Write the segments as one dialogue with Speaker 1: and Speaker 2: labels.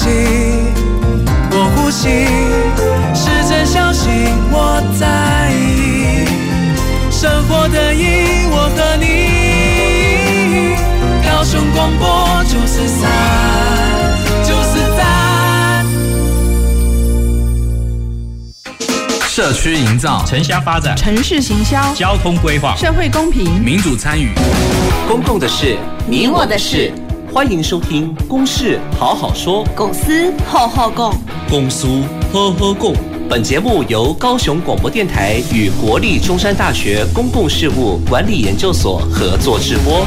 Speaker 1: 息，我呼吸，是真相信我在意，生活的意义，我和你，高雄广播九四三，九四三。
Speaker 2: 社区营造、
Speaker 3: 城乡发展、
Speaker 4: 城市行销、
Speaker 3: 交通规划、
Speaker 4: 社会公平、
Speaker 2: 民主参与、
Speaker 5: 公共的事、你我的事。欢迎收听《公事好好说》，
Speaker 4: 公司好好讲，
Speaker 5: 公司呵呵共。本节目由高雄广播电台与国立中山大学公共事务管理研究所合作直播。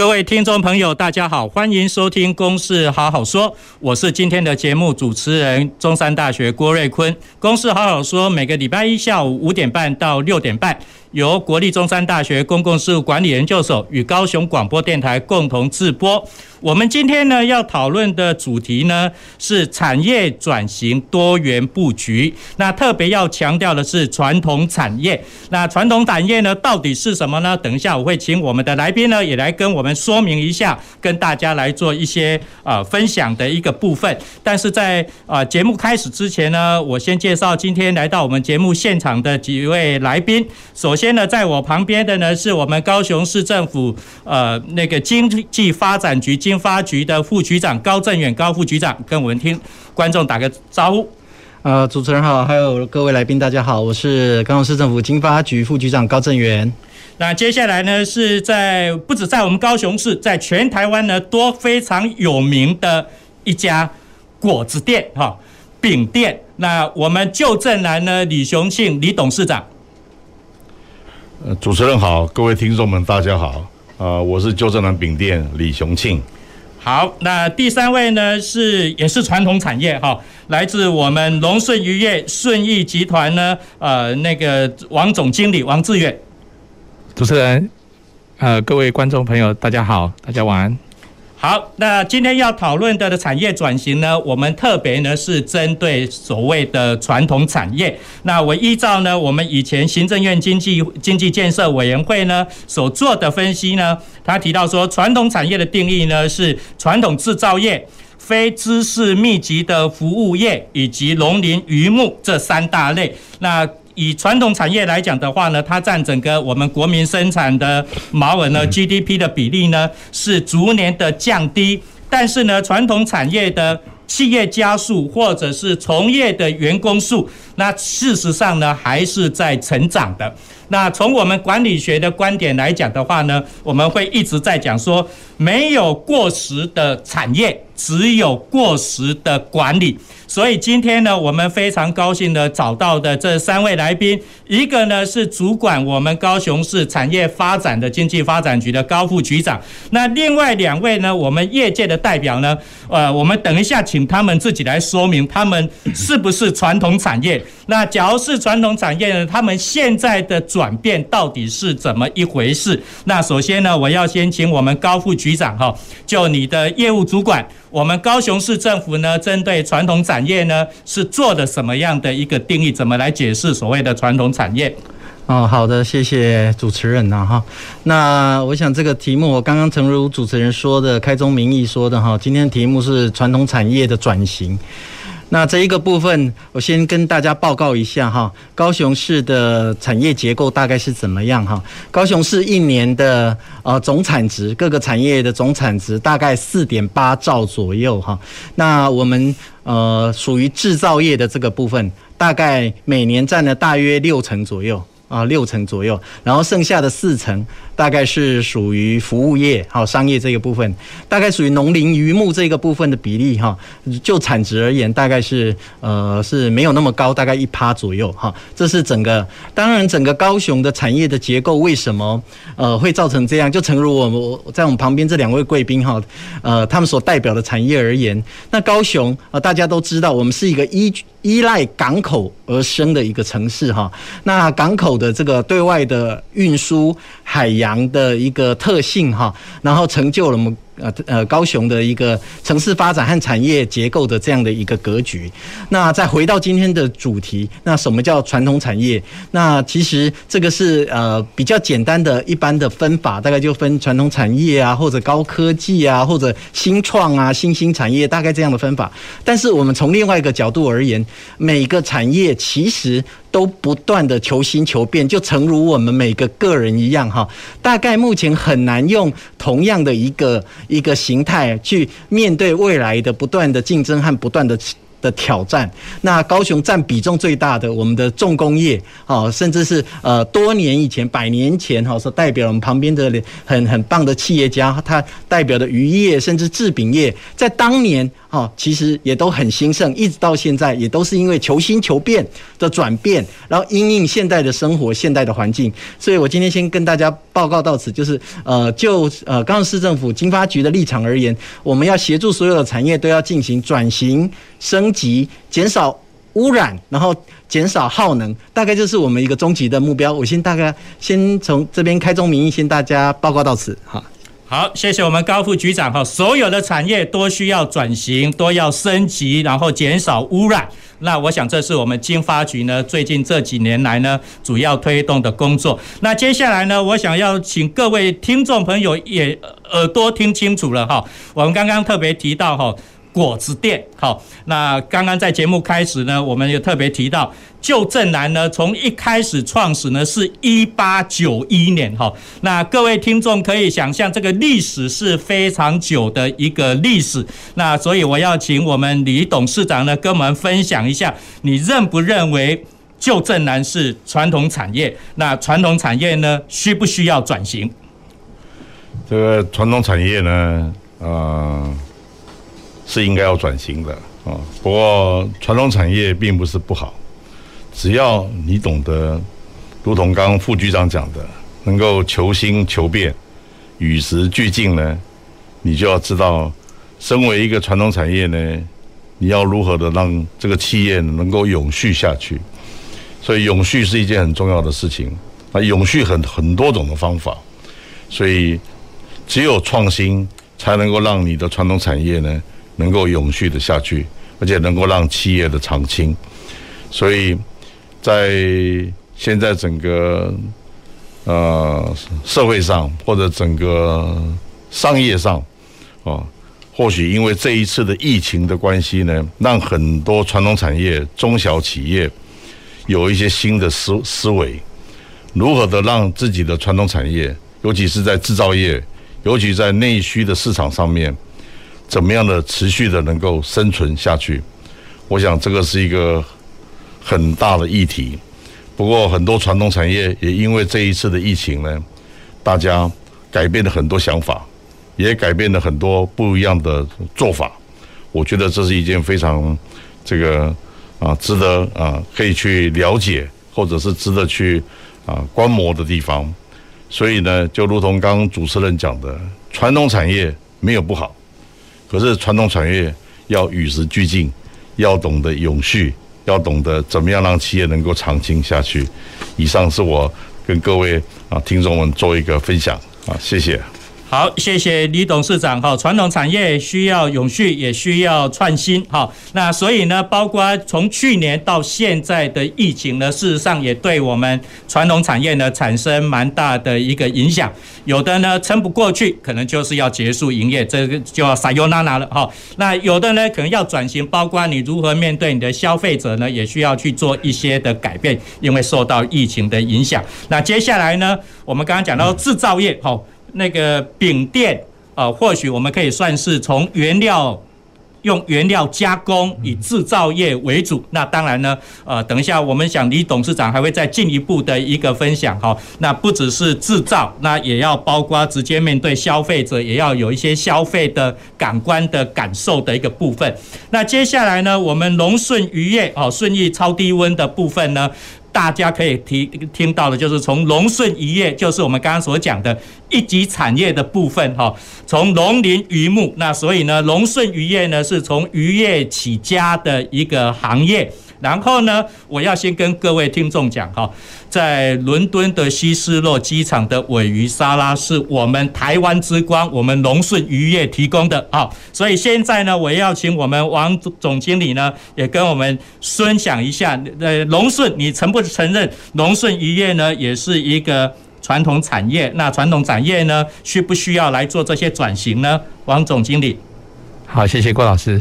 Speaker 3: 各位听众朋友，大家好，欢迎收听《公事好好说》，我是今天的节目主持人，中山大学郭瑞坤。《公事好好说》每个礼拜一下午五点半到六点半，由国立中山大学公共事务管理研究所与高雄广播电台共同制播。我们今天呢要讨论的主题呢是产业转型多元布局。那特别要强调的是传统产业。那传统产业呢到底是什么呢？等一下我会请我们的来宾呢也来跟我们说明一下，跟大家来做一些呃分享的一个部分。但是在呃节目开始之前呢，我先介绍今天来到我们节目现场的几位来宾。首先呢，在我旁边的呢是我们高雄市政府呃那个经济发展局。经发局的副局长高振远高副局长，跟我们听观众打个招呼。
Speaker 6: 呃，主持人好，还有各位来宾，大家好，我是高雄市政府经发局副局长高振远。
Speaker 3: 那接下来呢，是在不止在我们高雄市，在全台湾呢都非常有名的一家果子店哈，饼店。那我们旧正南呢，李雄庆李董事长。
Speaker 7: 呃，主持人好，各位听众们大家好，啊、呃，我是旧正南饼店李雄庆。
Speaker 3: 好，那第三位呢是也是传统产业哈，来自我们龙顺渔业顺义集团呢，呃，那个王总经理王志远。
Speaker 8: 主持人，呃，各位观众朋友，大家好，大家晚安。
Speaker 3: 好，那今天要讨论的的产业转型呢，我们特别呢是针对所谓的传统产业。那我依照呢我们以前行政院经济经济建设委员会呢所做的分析呢，他提到说，传统产业的定义呢是传统制造业、非知识密集的服务业以及农林渔牧这三大类。那以传统产业来讲的话呢，它占整个我们国民生产的毛额呢 GDP 的比例呢是逐年的降低，但是呢，传统产业的企业家数或者是从业的员工数，那事实上呢还是在成长的。那从我们管理学的观点来讲的话呢，我们会一直在讲说，没有过时的产业，只有过时的管理。所以今天呢，我们非常高兴的找到的这三位来宾，一个呢是主管我们高雄市产业发展的经济发展局的高副局长，那另外两位呢，我们业界的代表呢，呃，我们等一下请他们自己来说明，他们是不是传统产业？那假如是传统产业呢，他们现在的转变到底是怎么一回事？那首先呢，我要先请我们高副局长哈，就你的业务主管。我们高雄市政府呢，针对传统产业呢，是做的什么样的一个定义？怎么来解释所谓的传统产业？
Speaker 6: 哦，好的，谢谢主持人呐哈。那我想这个题目，我刚刚诚如主持人说的，开宗明义说的哈，今天题目是传统产业的转型。那这一个部分，我先跟大家报告一下哈，高雄市的产业结构大概是怎么样哈？高雄市一年的呃总产值，各个产业的总产值大概四点八兆左右哈。那我们呃属于制造业的这个部分，大概每年占了大约六成左右啊，六成左右，然后剩下的四成。大概是属于服务业，好商业这个部分，大概属于农林渔牧这个部分的比例哈，就产值而言，大概是呃是没有那么高，大概一趴左右哈。这是整个，当然整个高雄的产业的结构为什么呃会造成这样？就诚如我我在我们旁边这两位贵宾哈，呃他们所代表的产业而言，那高雄啊大家都知道，我们是一个依依赖港口而生的一个城市哈。那港口的这个对外的运输，海洋的一个特性哈，然后成就了我们呃呃高雄的一个城市发展和产业结构的这样的一个格局。那再回到今天的主题，那什么叫传统产业？那其实这个是呃比较简单的一般的分法，大概就分传统产业啊，或者高科技啊，或者新创啊、新兴产业，大概这样的分法。但是我们从另外一个角度而言，每个产业其实都不断的求新求变，就诚如我们每个个人一样哈。大概目前很难用同样的一个一个形态去面对未来的不断的竞争和不断的。的挑战，那高雄占比重最大的，我们的重工业，哦，甚至是呃多年以前、百年前，哈，所代表我们旁边的很很棒的企业家，他代表的渔业，甚至制饼业，在当年。哦，其实也都很兴盛，一直到现在也都是因为求新求变的转变，然后因应现代的生活、现代的环境。所以我今天先跟大家报告到此，就是呃，就呃，高雄市政府经发局的立场而言，我们要协助所有的产业都要进行转型升级，减少污染，然后减少耗能，大概就是我们一个终极的目标。我先大概先从这边开宗明义，先大家报告到此，哈。
Speaker 3: 好，谢谢我们高副局长哈。所有的产业都需要转型，都要升级，然后减少污染。那我想这是我们经发局呢最近这几年来呢主要推动的工作。那接下来呢，我想要请各位听众朋友也耳朵听清楚了哈。我们刚刚特别提到哈。果子店，好，那刚刚在节目开始呢，我们也特别提到，旧镇南呢，从一开始创始呢是一八九一年，哈，那各位听众可以想象，这个历史是非常久的一个历史，那所以我要请我们李董事长呢，跟我们分享一下，你认不认为旧镇南是传统产业？那传统产业呢，需不需要转型？
Speaker 7: 这个传统产业呢，啊、是应该要转型的啊，不过传统产业并不是不好，只要你懂得，如同刚刚副局长讲的，能够求新求变，与时俱进呢，你就要知道，身为一个传统产业呢，你要如何的让这个企业能够永续下去。所以永续是一件很重要的事情，那永续很很多种的方法，所以只有创新才能够让你的传统产业呢。能够永续的下去，而且能够让企业的长青，所以在现在整个呃社会上或者整个商业上，啊，或许因为这一次的疫情的关系呢，让很多传统产业、中小企业有一些新的思思维，如何的让自己的传统产业，尤其是在制造业，尤其在内需的市场上面。怎么样的持续的能够生存下去？我想这个是一个很大的议题。不过很多传统产业也因为这一次的疫情呢，大家改变了很多想法，也改变了很多不一样的做法。我觉得这是一件非常这个啊值得啊可以去了解，或者是值得去啊观摩的地方。所以呢，就如同刚刚主持人讲的，传统产业没有不好。可是传统产业要与时俱进，要懂得永续，要懂得怎么样让企业能够长青下去。以上是我跟各位啊听众们做一个分享啊，谢谢。
Speaker 3: 好，谢谢李董事长。哈，传统产业需要永续，也需要创新。哈，那所以呢，包括从去年到现在的疫情呢，事实上也对我们传统产业呢产生蛮大的一个影响。有的呢撑不过去，可能就是要结束营业，这个就要撒优娜娜了。哈，那有的呢可能要转型，包括你如何面对你的消费者呢，也需要去做一些的改变，因为受到疫情的影响。那接下来呢，我们刚刚讲到制造业，哈。那个饼店啊，或许我们可以算是从原料用原料加工，以制造业为主。那当然呢，呃，等一下我们想李董事长还会再进一步的一个分享哈。那不只是制造，那也要包括直接面对消费者，也要有一些消费的感官的感受的一个部分。那接下来呢，我们龙顺渔业哦，顺义超低温的部分呢。大家可以听听到的，就是从龙顺渔业，就是我们刚刚所讲的一级产业的部分哈。从龙林渔牧，那所以呢，龙顺渔业呢是从渔业起家的一个行业。然后呢，我要先跟各位听众讲哈，在伦敦的希斯洛机场的尾鱼沙拉是我们台湾之光，我们龙顺渔业提供的啊。所以现在呢，我要请我们王总经理呢，也跟我们分享一下，呃，龙顺，你承不承认龙顺渔业呢，也是一个传统产业？那传统产业呢，需不需要来做这些转型呢？王总经理，
Speaker 8: 好，谢谢郭老师。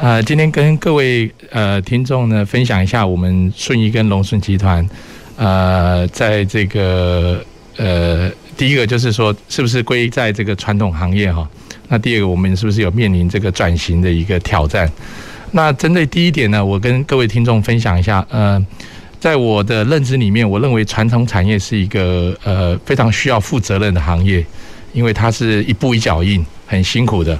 Speaker 8: 呃，今天跟各位呃听众呢分享一下我们顺义跟龙顺集团，呃，在这个呃第一个就是说是不是归在这个传统行业哈？那第二个我们是不是有面临这个转型的一个挑战？那针对第一点呢，我跟各位听众分享一下，呃，在我的认知里面，我认为传统产业是一个呃非常需要负责任的行业，因为它是一步一脚印，很辛苦的。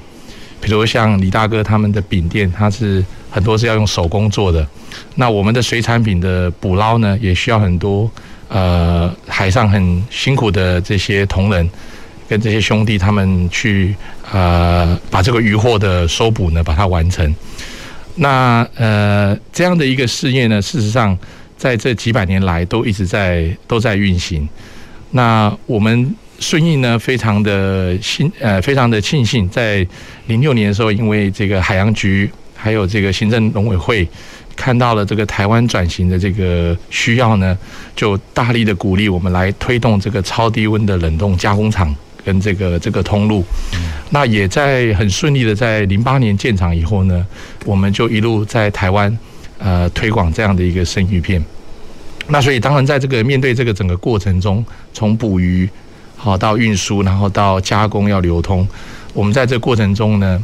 Speaker 8: 比如像李大哥他们的饼店，它是很多是要用手工做的。那我们的水产品的捕捞呢，也需要很多呃海上很辛苦的这些同仁跟这些兄弟他们去呃把这个渔获的收捕呢，把它完成。那呃这样的一个事业呢，事实上在这几百年来都一直在都在运行。那我们。顺义呢，非常的幸呃，非常的庆幸，在零六年的时候，因为这个海洋局还有这个行政农委会看到了这个台湾转型的这个需要呢，就大力的鼓励我们来推动这个超低温的冷冻加工厂跟这个这个通路。那也在很顺利的在零八年建厂以后呢，我们就一路在台湾呃推广这样的一个生鱼片。那所以当然在这个面对这个整个过程中，从捕鱼。好，到运输，然后到加工要流通，我们在这过程中呢，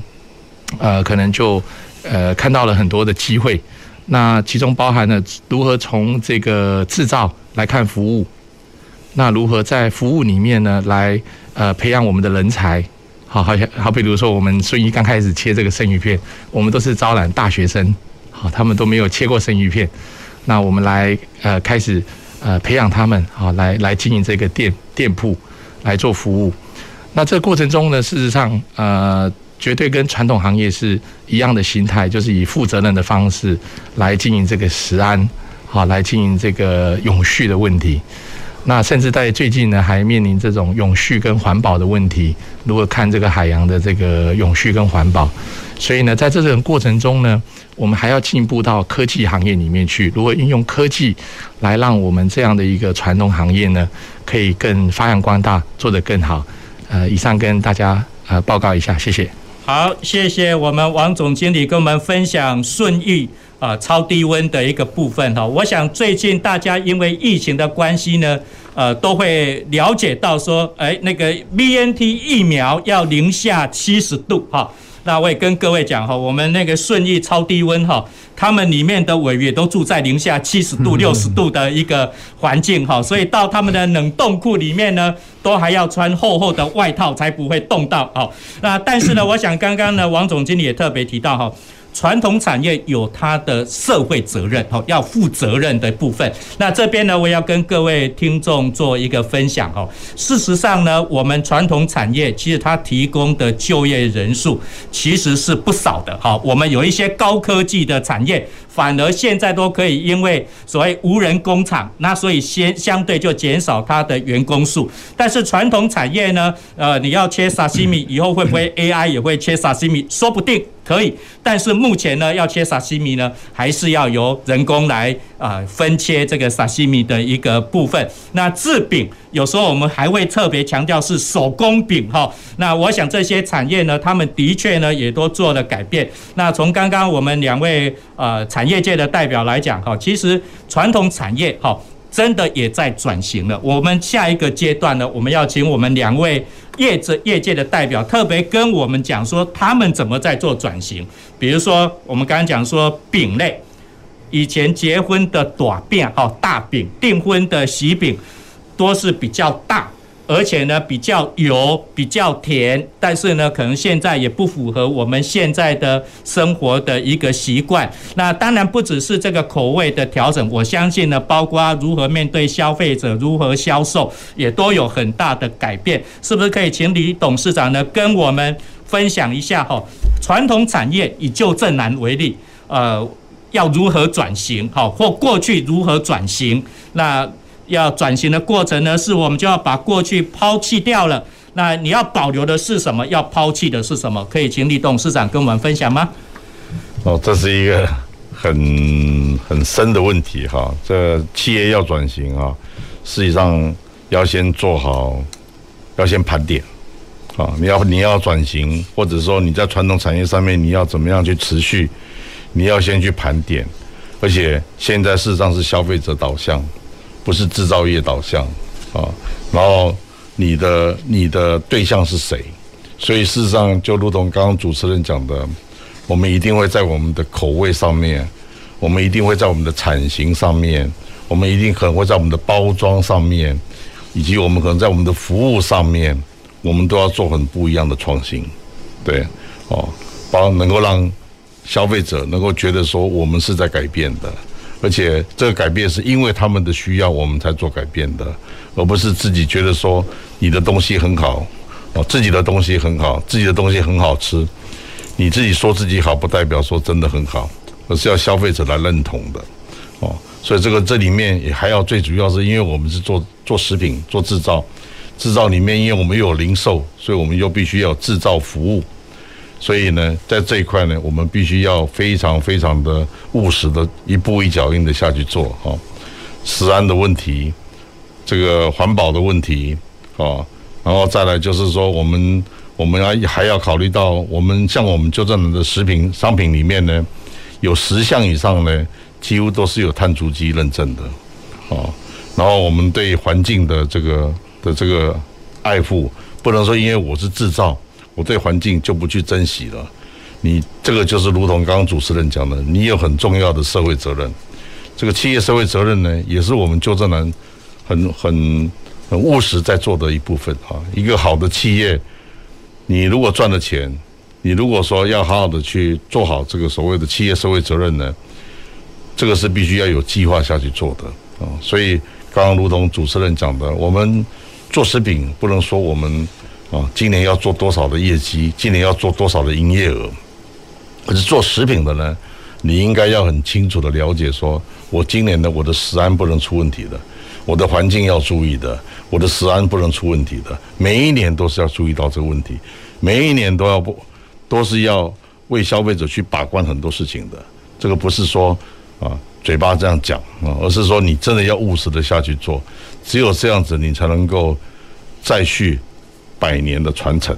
Speaker 8: 呃，可能就呃看到了很多的机会。那其中包含了如何从这个制造来看服务，那如何在服务里面呢来呃培养我们的人才。好，好像好，比如说我们顺益刚开始切这个生鱼片，我们都是招揽大学生，好，他们都没有切过生鱼片，那我们来呃开始呃培养他们，好，来来经营这个店店铺。来做服务，那这过程中呢，事实上，呃，绝对跟传统行业是一样的心态，就是以负责任的方式来经营这个食安，好，来经营这个永续的问题。那甚至在最近呢，还面临这种永续跟环保的问题，如何看这个海洋的这个永续跟环保？所以呢，在这种过程中呢，我们还要进一步到科技行业里面去，如何运用科技来让我们这样的一个传统行业呢，可以更发扬光大，做得更好。呃，以上跟大家呃报告一下，谢谢。
Speaker 3: 好，谢谢我们王总经理跟我们分享顺益。啊，超低温的一个部分哈，我想最近大家因为疫情的关系呢，呃，都会了解到说，哎，那个 BNT 疫苗要零下七十度哈。那我也跟各位讲哈，我们那个顺义超低温哈，他们里面的尾鱼都住在零下七十度、六十度的一个环境哈，所以到他们的冷冻库里面呢，都还要穿厚厚的外套才不会冻到。哦，那但是呢，我想刚刚呢，王总经理也特别提到哈。传统产业有它的社会责任，哦，要负责任的部分。那这边呢，我要跟各位听众做一个分享，哦。事实上呢，我们传统产业其实它提供的就业人数其实是不少的，哈。我们有一些高科技的产业。反而现在都可以，因为所谓无人工厂，那所以先相对就减少它的员工数。但是传统产业呢，呃，你要切沙西米，以后会不会 AI 也会切沙西米？说不定可以。但是目前呢，要切沙西米呢，还是要由人工来啊分切这个沙西米的一个部分。那制饼。有时候我们还会特别强调是手工饼哈，那我想这些产业呢，他们的确呢也都做了改变。那从刚刚我们两位呃产业界的代表来讲哈，其实传统产业哈真的也在转型了。我们下一个阶段呢，我们要请我们两位业者业界的代表特别跟我们讲说他们怎么在做转型。比如说我们刚刚讲说饼类，以前结婚的短饼哦大饼，订婚的喜饼。都是比较大，而且呢比较油、比较甜，但是呢可能现在也不符合我们现在的生活的一个习惯。那当然不只是这个口味的调整，我相信呢，包括如何面对消费者、如何销售，也都有很大的改变。是不是可以请李董事长呢跟我们分享一下哈？传统产业以旧正南为例，呃。要如何转型，好，或过去如何转型。那要转型的过程呢，是我们就要把过去抛弃掉了。那你要保留的是什么？要抛弃的是什么？可以请李董事长跟我们分享吗？
Speaker 7: 哦，这是一个很很深的问题哈。这企业要转型啊，实际上要先做好，要先盘点啊。你要你要转型，或者说你在传统产业上面你要怎么样去持续，你要先去盘点。而且现在事实上是消费者导向，不是制造业导向啊。然后。你的你的对象是谁？所以事实上，就如同刚刚主持人讲的，我们一定会在我们的口味上面，我们一定会在我们的产型上面，我们一定可能会在我们的包装上面，以及我们可能在我们的服务上面，我们都要做很不一样的创新，对，哦，包能够让消费者能够觉得说我们是在改变的。而且这个改变是因为他们的需要，我们才做改变的，而不是自己觉得说你的东西很好，哦，自己的东西很好，自己的东西很好吃，你自己说自己好，不代表说真的很好，而是要消费者来认同的，哦，所以这个这里面也还要最主要是因为我们是做做食品做制造，制造里面因为我们有零售，所以我们又必须要制造服务。所以呢，在这一块呢，我们必须要非常非常的务实的，一步一脚印的下去做哈。食安的问题，这个环保的问题啊，然后再来就是说，我们我们要还要考虑到，我们像我们就这样的食品商品里面呢，有十项以上呢，几乎都是有碳足迹认证的啊。然后我们对环境的这个的这个爱护，不能说因为我是制造。我对环境就不去珍惜了，你这个就是如同刚刚主持人讲的，你有很重要的社会责任。这个企业社会责任呢，也是我们旧振南很很很务实在做的一部分啊。一个好的企业，你如果赚了钱，你如果说要好好的去做好这个所谓的企业社会责任呢，这个是必须要有计划下去做的啊。所以刚刚如同主持人讲的，我们做食品不能说我们。啊，今年要做多少的业绩？今年要做多少的营业额？可是做食品的呢，你应该要很清楚的了解，说我今年的我的食安不能出问题的，我的环境要注意的，我的食安不能出问题的。每一年都是要注意到这个问题，每一年都要不都是要为消费者去把关很多事情的。这个不是说啊嘴巴这样讲啊，而是说你真的要务实的下去做，只有这样子，你才能够再续。百年的传承，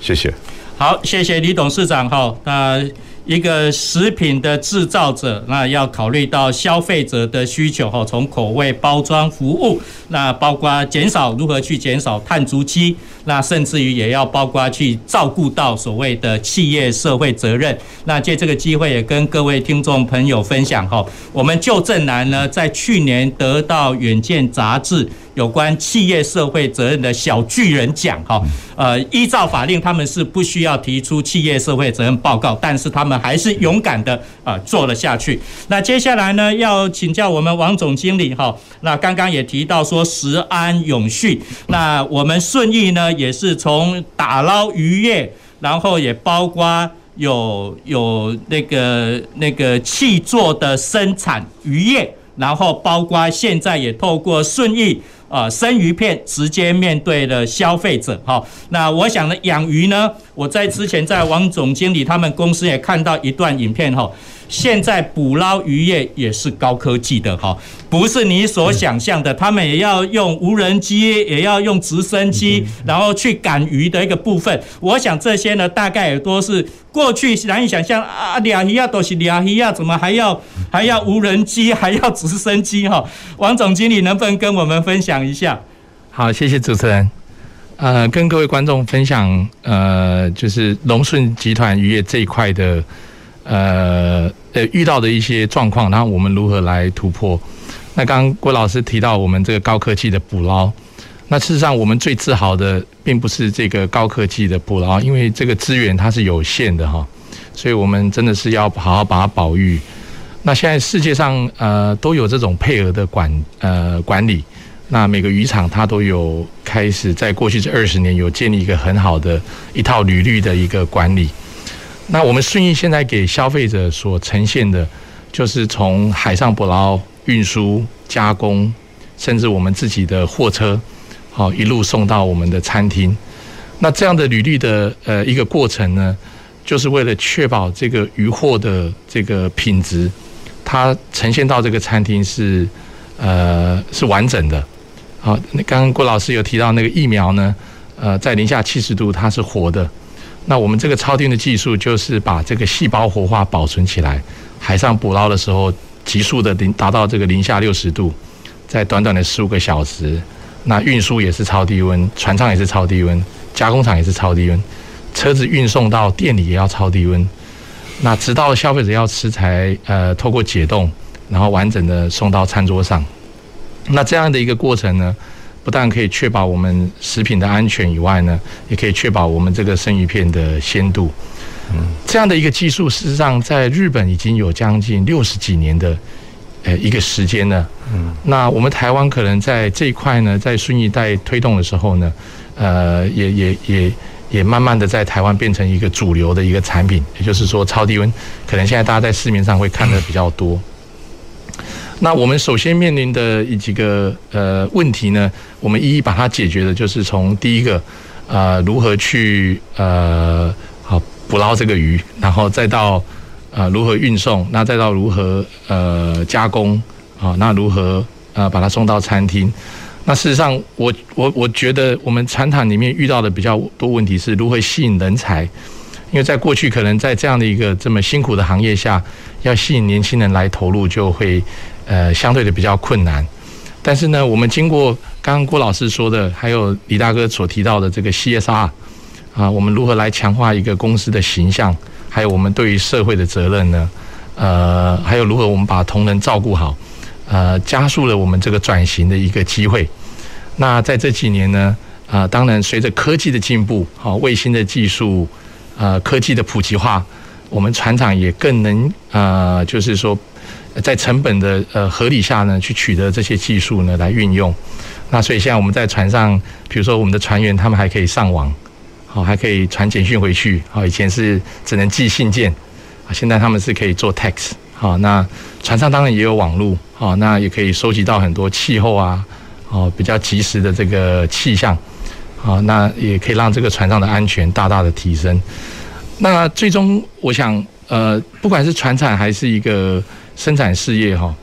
Speaker 7: 谢谢。
Speaker 3: 好，谢谢李董事长哈。那一个食品的制造者，那要考虑到消费者的需求哈，从口味、包装、服务，那包括减少如何去减少碳足迹。那甚至于也要包括去照顾到所谓的企业社会责任。那借这个机会也跟各位听众朋友分享哈，我们旧正南呢，在去年得到《远见》杂志有关企业社会责任的小巨人奖哈。呃，依照法令，他们是不需要提出企业社会责任报告，但是他们还是勇敢的啊做了下去。那接下来呢，要请教我们王总经理哈。那刚刚也提到说食安永续，那我们顺义呢？也是从打捞渔业，然后也包括有有那个那个气作的生产渔业，然后包括现在也透过顺益啊生鱼片直接面对了消费者。好，那我想呢，养鱼呢，我在之前在王总经理他们公司也看到一段影片哈。现在捕捞渔业也是高科技的哈，不是你所想象的，他们也要用无人机，也要用直升机，然后去赶鱼的一个部分。我想这些呢，大概也都是过去难以想象啊，两鱼啊都是两鱼啊，怎么还要还要无人机，还要直升机哈？王总经理能不能跟我们分享一下？
Speaker 8: 好，谢谢主持人。呃，跟各位观众分享，呃，就是龙顺集团渔业这一块的。呃呃，遇到的一些状况，然后我们如何来突破？那刚刚郭老师提到我们这个高科技的捕捞，那事实上我们最自豪的并不是这个高科技的捕捞，因为这个资源它是有限的哈，所以我们真的是要好好把它保育。那现在世界上呃都有这种配额的管呃管理，那每个渔场它都有开始在过去这二十年有建立一个很好的一套履历的一个管理。那我们顺义现在给消费者所呈现的，就是从海上捕捞、运输、加工，甚至我们自己的货车，好一路送到我们的餐厅。那这样的履历的呃一个过程呢，就是为了确保这个鱼货的这个品质，它呈现到这个餐厅是呃是完整的。好，那刚刚郭老师有提到那个疫苗呢，呃，在零下七十度它是活的。那我们这个超低温的技术就是把这个细胞活化保存起来，海上捕捞的时候急速的零达到这个零下六十度，在短短的十五个小时，那运输也是超低温，船舱也是超低温，加工厂也是超低温，车子运送到店里也要超低温，那直到消费者要吃才呃透过解冻，然后完整的送到餐桌上。那这样的一个过程呢，不但可以确保我们食品的安全以外呢，也可以确保我们这个生鱼片的鲜度。嗯，这样的一个技术，事实上在日本已经有将近六十几年的呃一个时间了。嗯，那我们台湾可能在这一块呢，在顺义代推动的时候呢，呃，也也也也慢慢的在台湾变成一个主流的一个产品，也就是说超低温，可能现在大家在市面上会看的比较多。那我们首先面临的一几个呃问题呢，我们一一把它解决的，就是从第一个，呃，如何去呃好捕捞这个鱼，然后再到呃如何运送，那再到如何呃加工，啊，那如何呃把它送到餐厅。那事实上我，我我觉得我们传统里面遇到的比较多问题是如何吸引人才，因为在过去可能在这样的一个这么辛苦的行业下，要吸引年轻人来投入就会。呃，相对的比较困难，但是呢，我们经过刚刚郭老师说的，还有李大哥所提到的这个 CSR 啊，我们如何来强化一个公司的形象，还有我们对于社会的责任呢？呃，还有如何我们把同仁照顾好，呃，加速了我们这个转型的一个机会。那在这几年呢，啊，当然随着科技的进步，好，卫星的技术，呃，科技的普及化，我们船厂也更能、呃，就是说。在成本的呃合理下呢，去取得这些技术呢来运用。那所以现在我们在船上，比如说我们的船员他们还可以上网，好，还可以传简讯回去。好，以前是只能寄信件，啊，现在他们是可以做 text。好，那船上当然也有网络，好，那也可以收集到很多气候啊，哦，比较及时的这个气象。好，那也可以让这个船上的安全大大的提升。那最终我想，呃，不管是船厂还是一个。生产事业哈，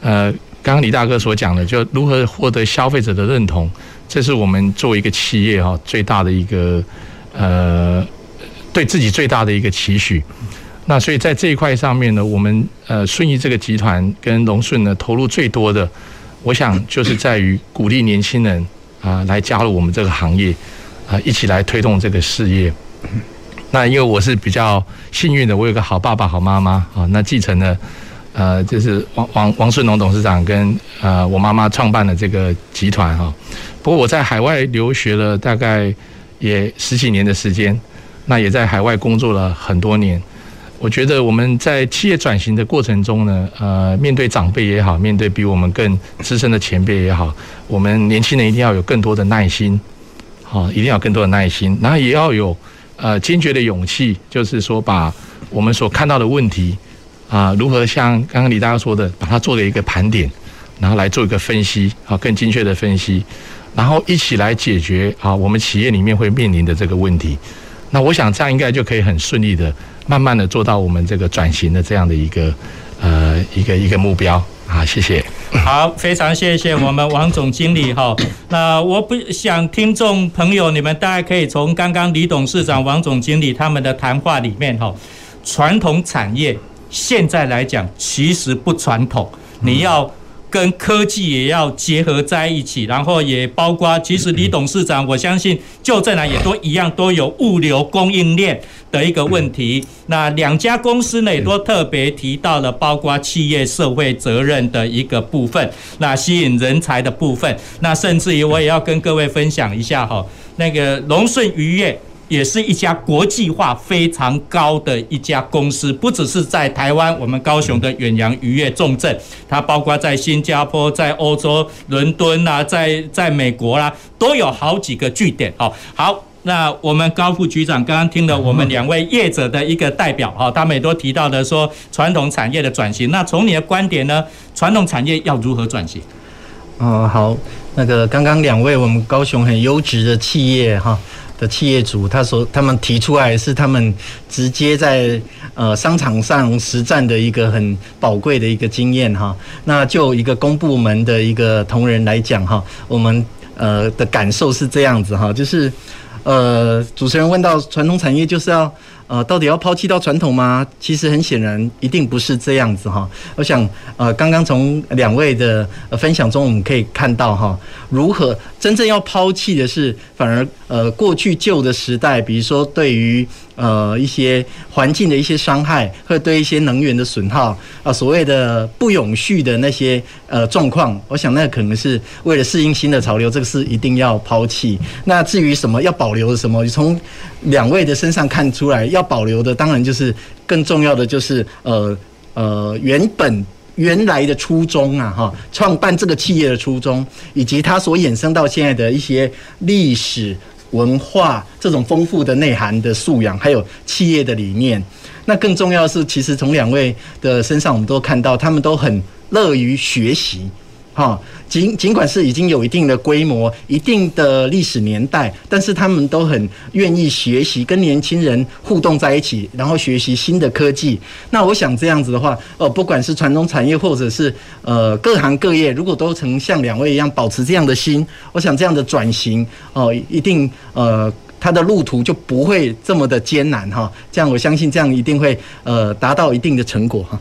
Speaker 8: 呃，刚刚李大哥所讲的，就如何获得消费者的认同，这是我们作为一个企业哈最大的一个呃，对自己最大的一个期许。那所以在这一块上面呢，我们呃顺义这个集团跟龙顺呢投入最多的，我想就是在于鼓励年轻人啊来加入我们这个行业啊，一起来推动这个事业。那因为我是比较幸运的，我有个好爸爸好妈妈啊，那继承了。呃，就是王王王顺龙董事长跟呃我妈妈创办的这个集团哈。不过我在海外留学了大概也十几年的时间，那也在海外工作了很多年。我觉得我们在企业转型的过程中呢，呃，面对长辈也好，面对比我们更资深的前辈也好，我们年轻人一定要有更多的耐心，好，一定要更多的耐心，然后也要有呃坚决的勇气，就是说把我们所看到的问题。啊，如何像刚刚李大哥说的，把它做了一个盘点，然后来做一个分析，啊，更精确的分析，然后一起来解决啊，我们企业里面会面临的这个问题。那我想这样应该就可以很顺利的，慢慢的做到我们这个转型的这样的一个呃一个一个目标啊。谢谢。
Speaker 3: 好，非常谢谢我们王总经理哈。那我不想听众朋友你们大概可以从刚刚李董事长、王总经理他们的谈话里面哈，传统产业。现在来讲，其实不传统，你要跟科技也要结合在一起，然后也包括，其实李董事长，我相信就这来也都一样，都有物流供应链的一个问题。那两家公司呢，也都特别提到了，包括企业社会责任的一个部分，那吸引人才的部分，那甚至于我也要跟各位分享一下哈，那个龙顺渔业。也是一家国际化非常高的一家公司，不只是在台湾，我们高雄的远洋渔业重镇，它包括在新加坡、在欧洲伦敦啊，在在美国啦，都有好几个据点。哦，好，那我们高副局长刚刚听了我们两位业者的一个代表哈，他们也都提到的说传统产业的转型。那从你的观点呢，传统产业要如何转型？
Speaker 6: 嗯，好，那个刚刚两位我们高雄很优质的企业哈的企业主，他说他们提出来是他们直接在呃商场上实战的一个很宝贵的一个经验哈。那就一个公部门的一个同仁来讲哈，我们呃的感受是这样子哈，就是。呃，主持人问到传统产业就是要呃，到底要抛弃到传统吗？其实很显然，一定不是这样子哈。我想呃，刚刚从两位的分享中，我们可以看到哈，如何真正要抛弃的是，反而呃，过去旧的时代，比如说对于。呃，一些环境的一些伤害，或者对一些能源的损耗啊，所谓的不永续的那些呃状况，我想那可能是为了适应新的潮流，这个是一定要抛弃。那至于什么要保留的什么，从两位的身上看出来，要保留的当然就是更重要的就是呃呃原本原来的初衷啊哈，创办这个企业的初衷，以及它所衍生到现在的一些历史。文化这种丰富的内涵的素养，还有企业的理念，那更重要的是，其实从两位的身上，我们都看到他们都很乐于学习。哈，尽尽管是已经有一定的规模、一定的历史年代，但是他们都很愿意学习，跟年轻人互动在一起，然后学习新的科技。那我想这样子的话，呃，不管是传统产业或者是呃各行各业，如果都曾像两位一样保持这样的心，我想这样的转型哦、呃，一定呃，它的路途就不会这么的艰难哈。这样我相信这样一定会呃达到一定的成果哈。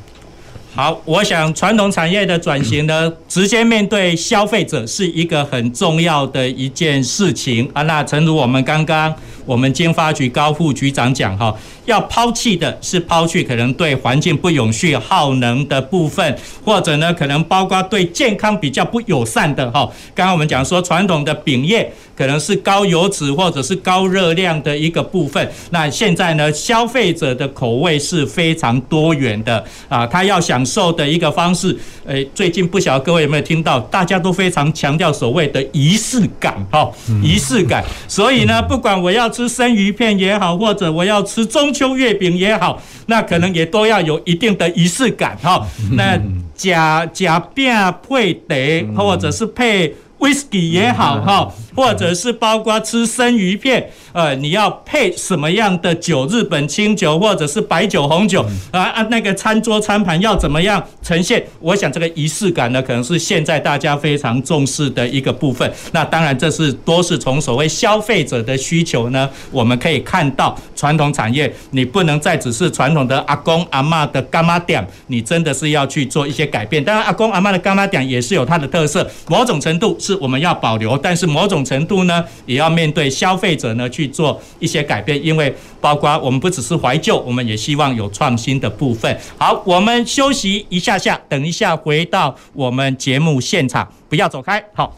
Speaker 3: 好，我想传统产业的转型呢，直接面对消费者是一个很重要的一件事情啊。那诚如我们刚刚我们经发局高副局长讲哈，要抛弃的是抛弃可能对环境不永续、耗能的部分，或者呢可能包括对健康比较不友善的哈。刚刚我们讲说传统的饼业。可能是高油脂或者是高热量的一个部分。那现在呢，消费者的口味是非常多元的啊，他要享受的一个方式。诶，最近不晓得各位有没有听到，大家都非常强调所谓的仪式感哈，仪式感。所以呢，不管我要吃生鱼片也好，或者我要吃中秋月饼也好，那可能也都要有一定的仪式感哈。那假假饼配得，或者是配。Whisky 也好哈，或者是包括吃生鱼片，呃，你要配什么样的酒？日本清酒或者是白酒、红酒啊啊，那个餐桌餐盘要怎么样呈现？我想这个仪式感呢，可能是现在大家非常重视的一个部分。那当然，这是多是从所谓消费者的需求呢，我们可以看到传统产业，你不能再只是传统的阿公阿妈的干妈店，你真的是要去做一些改变。当然，阿公阿妈的干妈店也是有它的特色，某种程度是。是我们要保留，但是某种程度呢，也要面对消费者呢去去做一些改变，因为包括我们不只是怀旧，我们也希望有创新的部分。好，我们休息一下下，等一下回到我们节目现场，不要走开。好，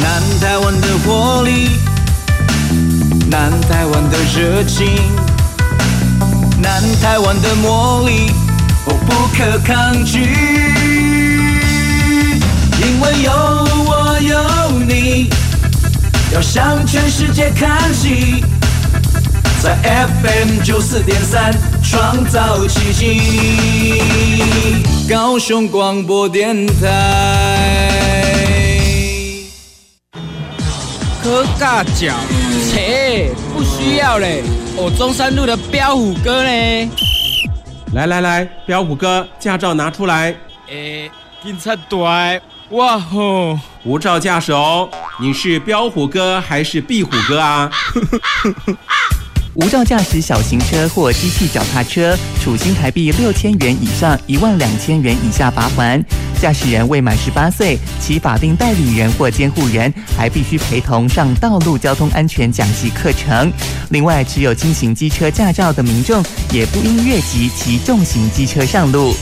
Speaker 1: 南台湾的活力，南台湾的热情，南台湾的魔力，我不可抗拒。因为有，要向全世界看齐，在 FM 九四点三创造奇迹。高雄广播电台。喝尬脚，切，不需要嘞。我中山路的彪虎哥嘞。
Speaker 2: 来来来，彪虎哥，驾照拿出来。
Speaker 1: 诶，警察队。哇吼！
Speaker 2: 无照驾驶哦，你是标虎哥还是壁虎哥啊？
Speaker 9: 无照驾驶小型车或机器脚踏车，处新台币六千元以上一万两千元以下罚款。驾驶人未满十八岁，其法定代理人或监护人还必须陪同上道路交通安全讲习课程。另外，持有轻型机车驾照的民众也不应越级骑重型机车上路。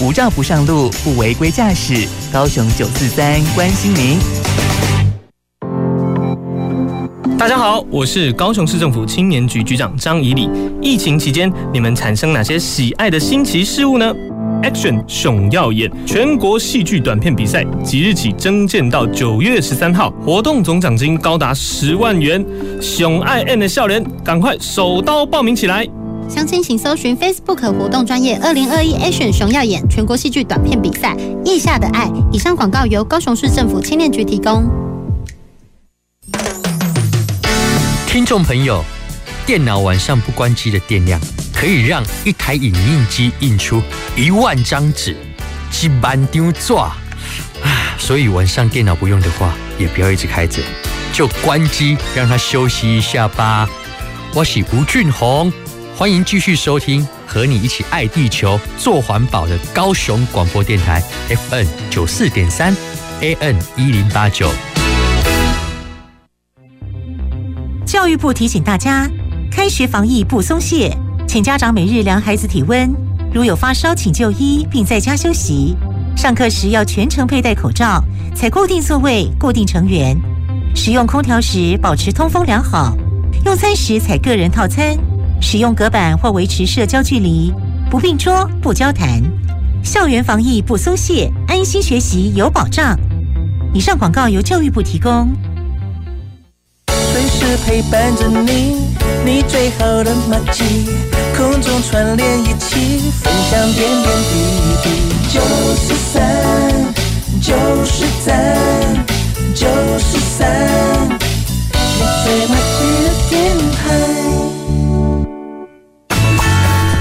Speaker 9: 无照不上路，不违规驾驶。高雄九四三关心您。
Speaker 10: 大家好，我是高雄市政府青年局局长张以礼。疫情期间，你们产生哪些喜爱的新奇事物呢？Action 熊耀眼全国戏剧短片比赛，即日起征件到九月十三号，活动总奖金高达十万元。熊爱 N 的笑脸，赶快手刀报名起来！
Speaker 11: 相亲请搜寻 Facebook 活动专业二零二一 Action 熊耀眼全国戏剧短片比赛，腋下的爱。以上广告由高雄市政府青年局提供。
Speaker 12: 听众朋友，电脑晚上不关机的电量，可以让一台影印机印出一万张纸，一万张纸啊！所以晚上电脑不用的话，也不要一直开着，就关机，让它休息一下吧。我是吴俊宏。欢迎继续收听和你一起爱地球、做环保的高雄广播电台 FN 九四点三 AN 一零八九。
Speaker 13: 教育部提醒大家，开学防疫不松懈，请家长每日量孩子体温，如有发烧，请就医并在家休息。上课时要全程佩戴口罩，采固定座位、固定成员。使用空调时保持通风良好，用餐时采个人套餐。使用隔板或维持社交距离，不并桌、不交谈。校园防疫不松懈，安心学习有保障。以上广告由教育部提供。
Speaker 1: 随时陪伴着你，你最好的麻吉，空中串联一起，分享点点滴滴。九十三，九十三，九十三，你最麻吉的电台。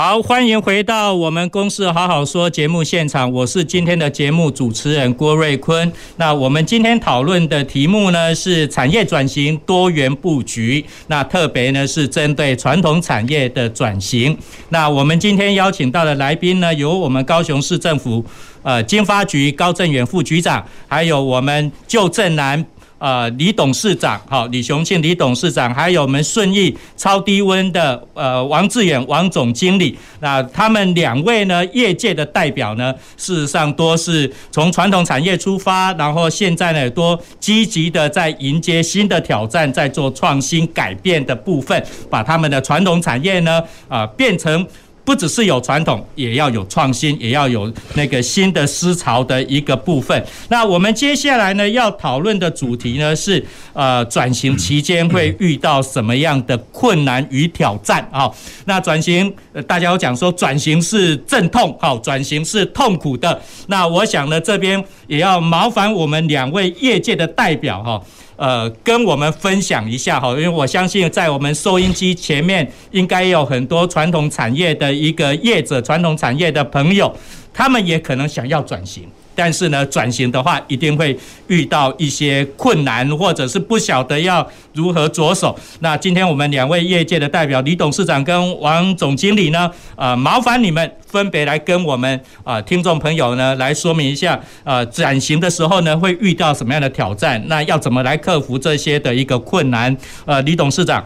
Speaker 3: 好，欢迎回到我们《公司好好说》节目现场，我是今天的节目主持人郭瑞坤。那我们今天讨论的题目呢是产业转型多元布局，那特别呢是针对传统产业的转型。那我们今天邀请到的来宾呢，由我们高雄市政府呃经发局高正远副局长，还有我们旧正南。呃，李董事长，好，李雄庆李董事长，还有我们顺义超低温的呃王志远王总经理，那他们两位呢，业界的代表呢，事实上都是从传统产业出发，然后现在呢，都积极的在迎接新的挑战，在做创新改变的部分，把他们的传统产业呢，啊、呃，变成。不只是有传统，也要有创新，也要有那个新的思潮的一个部分。那我们接下来呢，要讨论的主题呢是，呃，转型期间会遇到什么样的困难与挑战啊？那转型，大家有讲说转型是阵痛，好，转型是痛苦的。那我想呢，这边也要麻烦我们两位业界的代表哈。呃，跟我们分享一下哈，因为我相信在我们收音机前面应该有很多传统产业的一个业者、传统产业的朋友，他们也可能想要转型。但是呢，转型的话，一定会遇到一些困难，或者是不晓得要如何着手。那今天我们两位业界的代表，李董事长跟王总经理呢，呃，麻烦你们分别来跟我们啊、听众朋友呢来说明一下，呃，转型的时候呢会遇到什么样的挑战？那要怎么来克服这些的一个困难？呃，李董事长，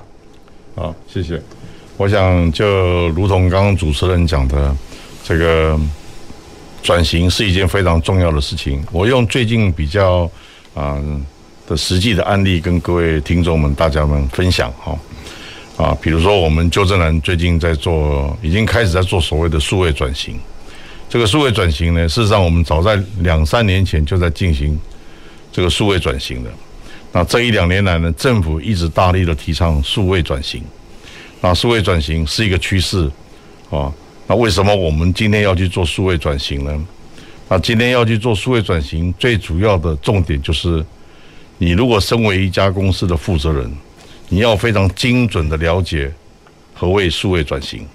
Speaker 7: 好，谢谢。我想就如同刚刚主持人讲的，这个。转型是一件非常重要的事情。我用最近比较啊的实际的案例跟各位听众们、大家们分享哈啊，比如说我们旧正南最近在做，已经开始在做所谓的数位转型。这个数位转型呢，事实上我们早在两三年前就在进行这个数位转型了。那这一两年来呢，政府一直大力的提倡数位转型。那数位转型是一个趋势啊。那为什么我们今天要去做数位转型呢？那今天要去做数位转型，最主要的重点就是，你如果身为一家公司的负责人，你要非常精准的了解何谓数位转型。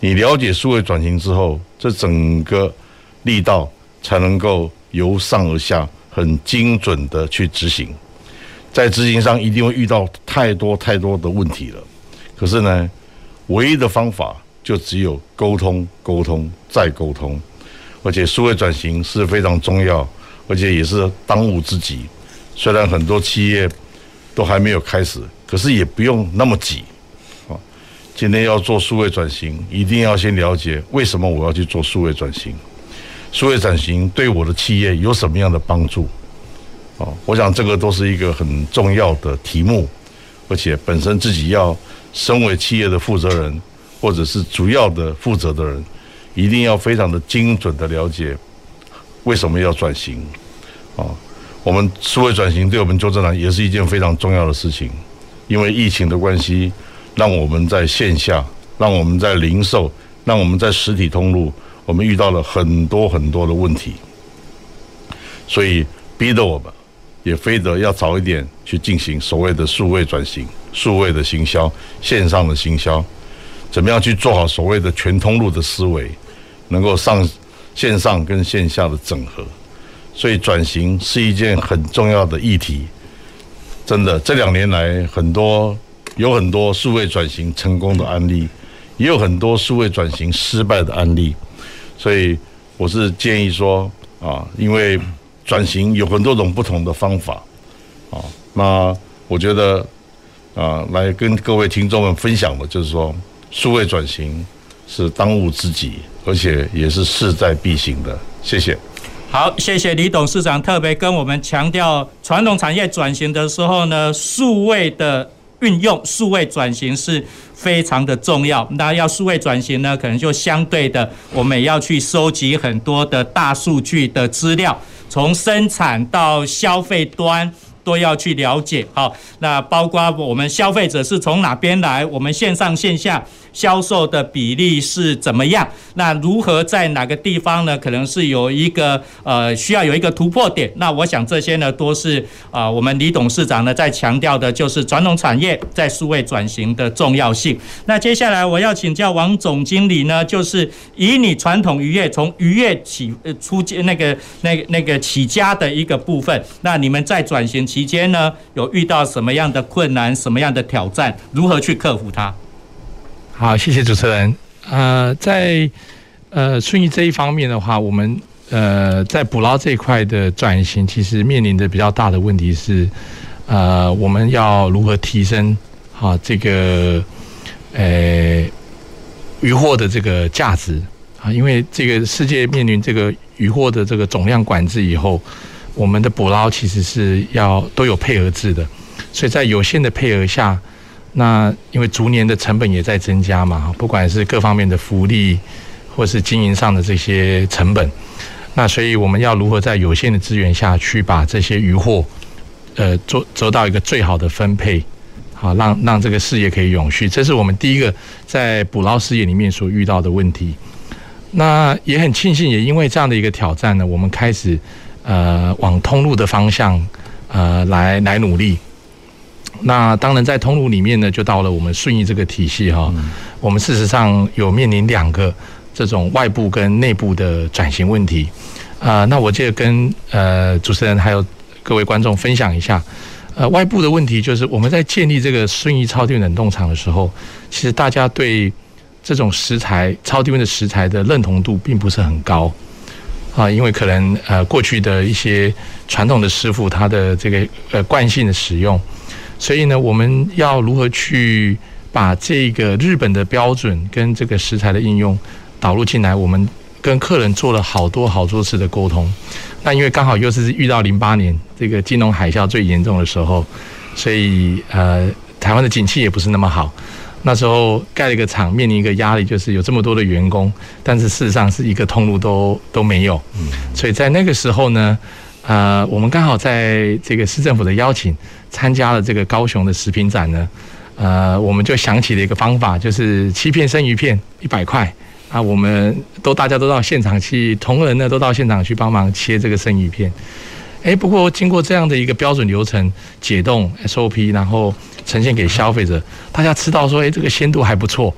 Speaker 7: 你了解数位转型之后，这整个力道才能够由上而下很精准的去执行。在执行上一定会遇到太多太多的问题了，可是呢，唯一的方法。就只有沟通、沟通再沟通，而且数位转型是非常重要，而且也是当务之急。虽然很多企业都还没有开始，可是也不用那么急。啊，今天要做数位转型，一定要先了解为什么我要去做数位转型。数位转型对我的企业有什么样的帮助？啊，我想这个都是一个很重要的题目，而且本身自己要身为企业的负责人，或者是主要的负责的人，一定要非常的精准的了解为什么要转型。啊，我们数位转型对我们旧正南也是一件非常重要的事情，因为疫情的关系，让我们在线下，让我们在零售，让我们在实体通路，我们遇到了很多很多的问题，所以逼得我们。也非得要早一点去进行所谓的数位转型、数位的行销、线上的行销，怎么样去做好所谓的全通路的思维，能够上线上跟线下的整合，所以转型是一件很重要的议题。真的，这两年来很多有很多数位转型成功的案例，也有很多数位转型失败的案例，所以我是建议说啊，因为。转型有很多种不同的方法，啊，那我觉得啊，来跟各位听众们分享的就是说，数位转型是当务之急，而且也是势在必行的。谢谢。
Speaker 3: 好，谢谢李董事长特别跟我们强调，传统产业转型的时候呢，数位的运用，数位转型是非常的重要。那要数位转型呢，可能就相对的，我们也要去收集很多的大数据的资料。从生产到消费端都要去了解，好，那包括我们消费者是从哪边来，我们线上线下。销售的比例是怎么样？那如何在哪个地方呢？可能是有一个呃需要有一个突破点。那我想这些呢都是啊、呃、我们李董事长呢在强调的，就是传统产业在数位转型的重要性。那接下来我要请教王总经理呢，就是以你传统渔业从渔业起呃出那个那个那个起家的一个部分，那你们在转型期间呢有遇到什么样的困难、什么样的挑战？如何去克服它？
Speaker 8: 好，谢谢主持人。呃，在呃顺义这一方面的话，我们呃在捕捞这一块的转型，其实面临的比较大的问题是，呃，我们要如何提升好这个呃渔获的这个价值啊？因为这个世界面临这个渔获的这个总量管制以后，我们的捕捞其实是要都有配额制的，所以在有限的配额下。那因为逐年的成本也在增加嘛，不管是各方面的福利，或是经营上的这些成本，那所以我们要如何在有限的资源下去把这些渔获，呃，做做到一个最好的分配，好，让让这个事业可以永续，这是我们第一个在捕捞事业里面所遇到的问题。那也很庆幸，也因为这样的一个挑战呢，我们开始呃往通路的方向呃来来努力。那当然，在通路里面呢，就到了我们顺义这个体系哈。我们事实上有面临两个这种外部跟内部的转型问题啊。那我这个跟呃主持人还有各位观众分享一下。呃，外部的问题就是我们在建立这个顺义超低温冷冻厂的时候，其实大家对这种食材超低温的食材的认同度并不是很高啊，因为可能呃过去的一些传统的师傅他的这个呃惯性的使用。所以呢，我们要如何去把这个日本的标准跟这个食材的应用导入进来？我们跟客人做了好多好多次的沟通。那因为刚好又是遇到零八年这个金融海啸最严重的时候，所以呃，台湾的景气也不是那么好。那时候盖了一个厂，面临一个压力，就是有这么多的员工，但是事实上是一个通路都都没有。所以在那个时候呢，呃，我们刚好在这个市政府的邀请。参加了这个高雄的食品展呢，呃，我们就想起了一个方法，就是七片生鱼片一百块啊，我们都大家都到现场去，同仁呢都到现场去帮忙切这个生鱼片。哎，不过经过这样的一个标准流程解冻 SOP，然后呈现给消费者，大家吃到说，哎，这个鲜度还不错。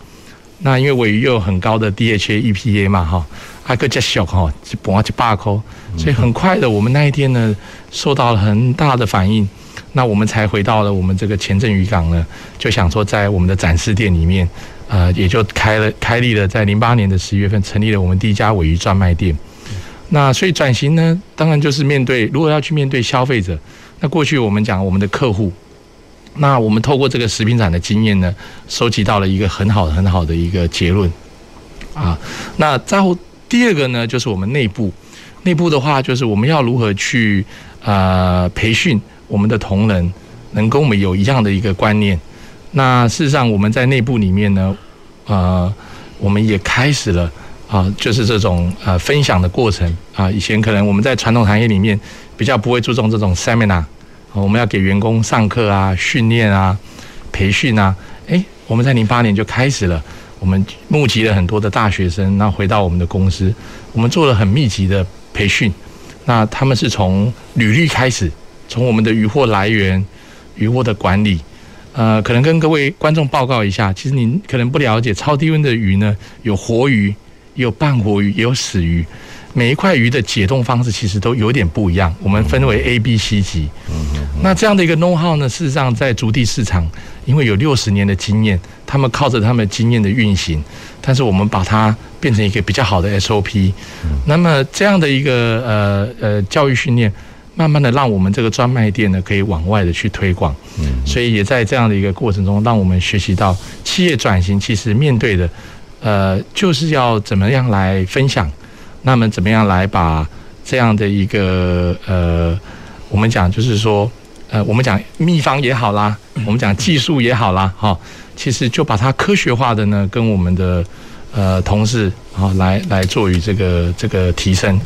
Speaker 8: 那因为尾鱼又有很高的 DHA EPA 嘛，哈，还个加小哈，就半一百块，所以很快的，我们那一天呢受到了很大的反应。那我们才回到了我们这个前镇渔港呢，就想说在我们的展示店里面，呃，也就开了开立了，在零八年的十一月份成立了我们第一家尾鱼专卖店。那所以转型呢，当然就是面对如果要去面对消费者，那过去我们讲我们的客户，那我们透过这个食品展的经验呢，收集到了一个很好很好的一个结论啊。那再后第二个呢，就是我们内部，内部的话，就是我们要如何去呃培训我们的同仁，能跟我们有一样的一个观念。那事实上，我们在内部里面呢，呃，我们也开始了啊，就是这种呃分享的过程啊。以前可能我们在传统行业里面比较不会注重这种 seminar，我们要给员工上课啊、训练啊、培训啊。诶，我们在零八年就开始了，我们募集了很多的大学生，那回到我们的公司，我们做了很密集的。培训，那他们是从履历开始，从我们的渔获来源、渔获的管理，呃，可能跟各位观众报告一下，其实您可能不了解，超低温的鱼呢，有活鱼，有半活鱼，也有死鱼，每一块鱼的解冻方式其实都有点不一样，我们分为 A、B、C 级。那这样的一个 know how 呢，事实上在竹地市场，因为有六十年的经验，他们靠着他们经验的运行，但是我们把它。变成一个比较好的 SOP，那么这样的一个呃呃教育训练，慢慢的让我们这个专卖店呢可以往外的去推广，所以也在这样的一个过程中，让我们学习到企业转型其实面对的呃就是要怎么样来分享，那么怎么样来把这样的一个呃我们讲就是说呃我们讲秘方也好啦，我们讲技术也好啦，哈，其实就把它科学化的呢跟我们的。呃，同事，好，来来做于这个这个提升。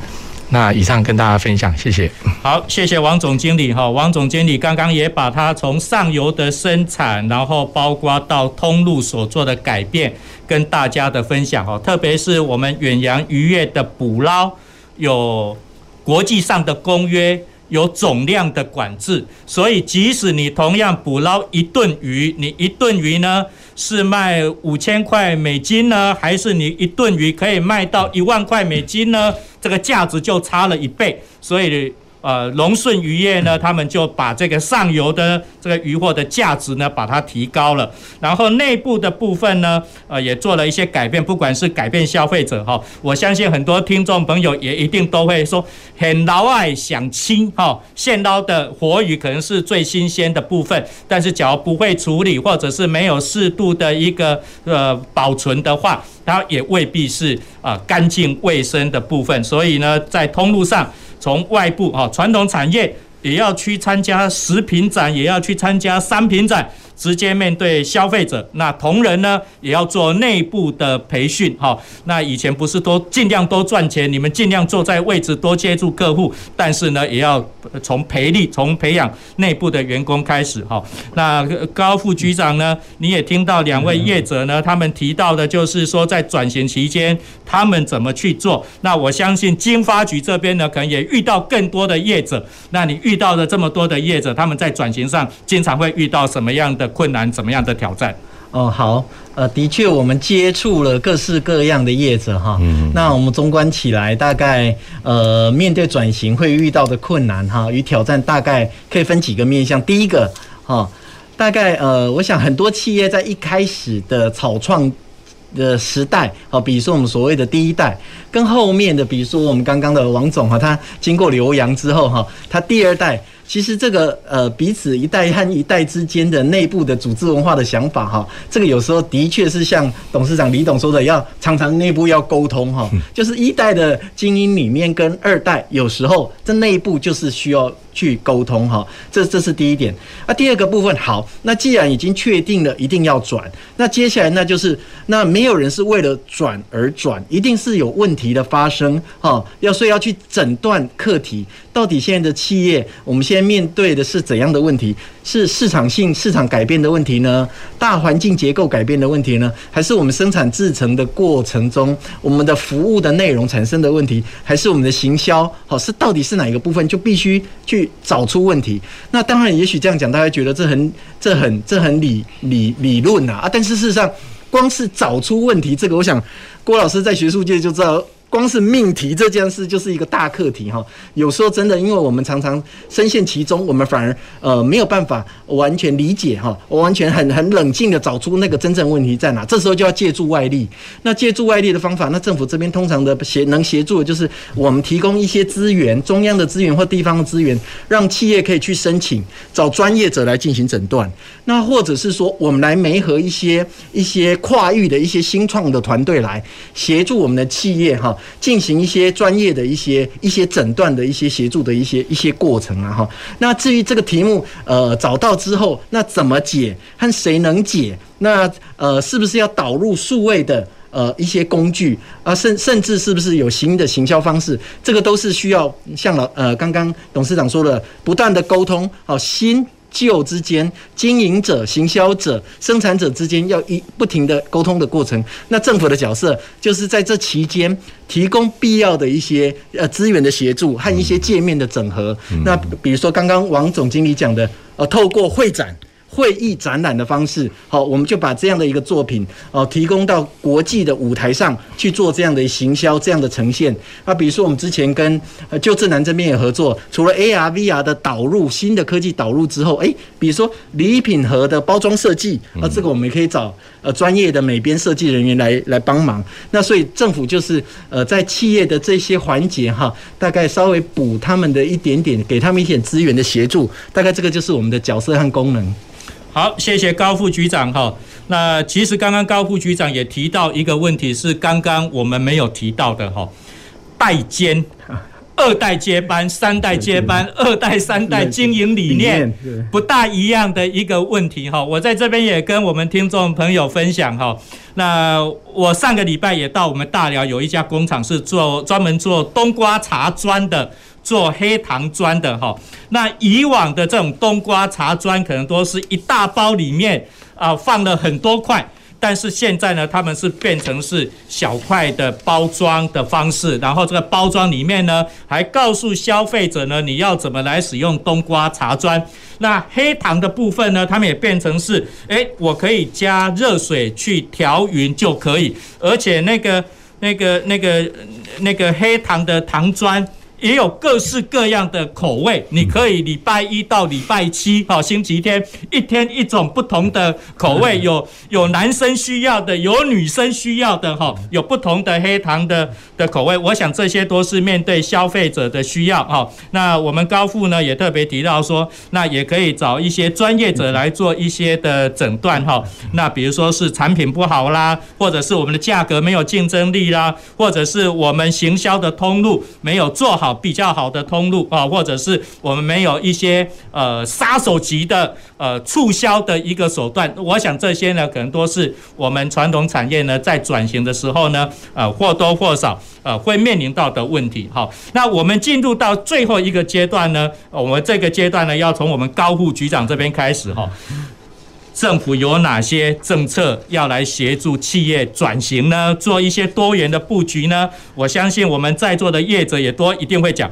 Speaker 8: 那以上跟大家分享，谢谢。
Speaker 3: 好，谢谢王总经理哈。王总经理刚刚也把他从上游的生产，然后包括到通路所做的改变，跟大家的分享哈。特别是我们远洋渔业的捕捞，有国际上的公约。有总量的管制，所以即使你同样捕捞一吨鱼，你一吨鱼呢是卖五千块美金呢，还是你一吨鱼可以卖到一万块美金呢？这个价值就差了一倍，所以。呃，龙顺渔业呢，他们就把这个上游的这个渔获的价值呢，把它提高了。然后内部的部分呢，呃，也做了一些改变，不管是改变消费者哈，我相信很多听众朋友也一定都会说，很老爱想清哈，现捞的活鱼可能是最新鲜的部分，但是假如不会处理或者是没有适度的一个呃保存的话，它也未必是啊干净卫生的部分。所以呢，在通路上。从外部啊，传统产业也要去参加食品展，也要去参加商品展。直接面对消费者，那同仁呢也要做内部的培训，哈。那以前不是都尽量多赚钱，你们尽量坐在位置多接触客户，但是呢也要从培力、从培养内部的员工开始，哈。那高副局长呢，你也听到两位业者呢，他们提到的就是说在转型期间他们怎么去做。那我相信经发局这边呢，可能也遇到更多的业者。那你遇到的这么多的业者，他们在转型上经常会遇到什么样的困难，怎么样的挑战？
Speaker 6: 哦，好，呃，的确，我们接触了各式各样的业者哈。嗯。那我们综观起来，大概呃，面对转型会遇到的困难哈与挑战，大概可以分几个面向。第一个哈，大概呃，我想很多企业在一开始的草创的时代，好，比如说我们所谓的第一代，跟后面的，比如说我们刚刚的王总哈，他经过留洋之后哈，他第二代。其实这个呃，彼此一代和一代之间的内部的组织文化的想法哈，这个有时候的确是像董事长李董说的，要常常内部要沟通哈，就是一代的精英里面跟二代有时候这内部就是需要去沟通哈，这这是第一点。那第二个部分好，那既然已经确定了一定要转，那接下来那就是那没有人是为了转而转，一定是有问题的发生哈，要所以要去诊断课题。到底现在的企业，我们现在面对的是怎样的问题？是市场性市场改变的问题呢？大环境结构改变的问题呢？还是我们生产制成的过程中，我们的服务的内容产生的问题？还是我们的行销？好，是到底是哪一个部分？就必须去找出问题。那当然，也许这样讲，大家觉得这很、这很、这很理理理论呐啊！但是事实上，光是找出问题，这个我想郭老师在学术界就知道。光是命题这件事就是一个大课题哈，有时候真的，因为我们常常深陷其中，我们反而呃没有办法完全理解哈，我完全很很冷静的找出那个真正问题在哪。这时候就要借助外力。那借助外力的方法，那政府这边通常的协能协助的就是我们提供一些资源，中央的资源或地方的资源，让企业可以去申请，找专业者来进行诊断。那或者是说，我们来媒合一些一些跨域的一些新创的团队来协助我们的企业哈。进行一些专业的一些一些诊断的一些协助的一些一些过程啊哈。那至于这个题目呃找到之后，那怎么解和谁能解？那呃是不是要导入数位的？呃，一些工具啊，甚甚至是不是有新的行销方式？这个都是需要像老呃刚刚董事长说的，不断的沟通，好，新旧之间，经营者、行销者、生产者之间要一不停的沟通的过程。那政府的角色就是在这期间提供必要的一些呃资源的协助和一些界面的整合。那比如说刚刚王总经理讲的，呃，透过会展。会议展览的方式，好，我们就把这样的一个作品哦，提供到国际的舞台上去做这样的行销，这样的呈现。那比如说我们之前跟呃旧振南这边也合作，除了 AR、VR 的导入，新的科技导入之后，诶，比如说礼品盒的包装设计，啊，这个我们也可以找呃专业的美编设计人员来来帮忙。那所以政府就是呃在企业的这些环节哈，大概稍微补他们的一点点，给他们一点资源的协助，大概这个就是我们的角色和功能。
Speaker 3: 好，谢谢高副局长哈。那其实刚刚高副局长也提到一个问题，是刚刚我们没有提到的哈，代监、二代接班、三代接班、二代、三代经营理念不大一样的一个问题哈。我在这边也跟我们听众朋友分享哈。那我上个礼拜也到我们大寮有一家工厂是做专门做冬瓜茶砖的。做黑糖砖的哈，那以往的这种冬瓜茶砖可能都是一大包里面啊放了很多块，但是现在呢，他们是变成是小块的包装的方式，然后这个包装里面呢还告诉消费者呢你要怎么来使用冬瓜茶砖。那黑糖的部分呢，他们也变成是，诶，我可以加热水去调匀就可以，而且那个那个那个那个黑糖的糖砖。也有各式各样的口味，你可以礼拜一到礼拜七，好，星期天一天一种不同的口味，有有男生需要的，有女生需要的，哈，有不同的黑糖的的口味。我想这些都是面对消费者的需要，哈。那我们高富呢也特别提到说，那也可以找一些专业者来做一些的诊断，哈。那比如说是产品不好啦，或者是我们的价格没有竞争力啦，或者是我们行销的通路没有做好。比较好的通路啊，或者是我们没有一些呃杀手级的呃促销的一个手段，我想这些呢，可能都是我们传统产业呢在转型的时候呢，呃或多或少呃会面临到的问题。好，那我们进入到最后一个阶段呢，我们这个阶段呢，要从我们高副局长这边开始哈。政府有哪些政策要来协助企业转型呢？做一些多元的布局呢？我相信我们在座的业者也多一定会讲，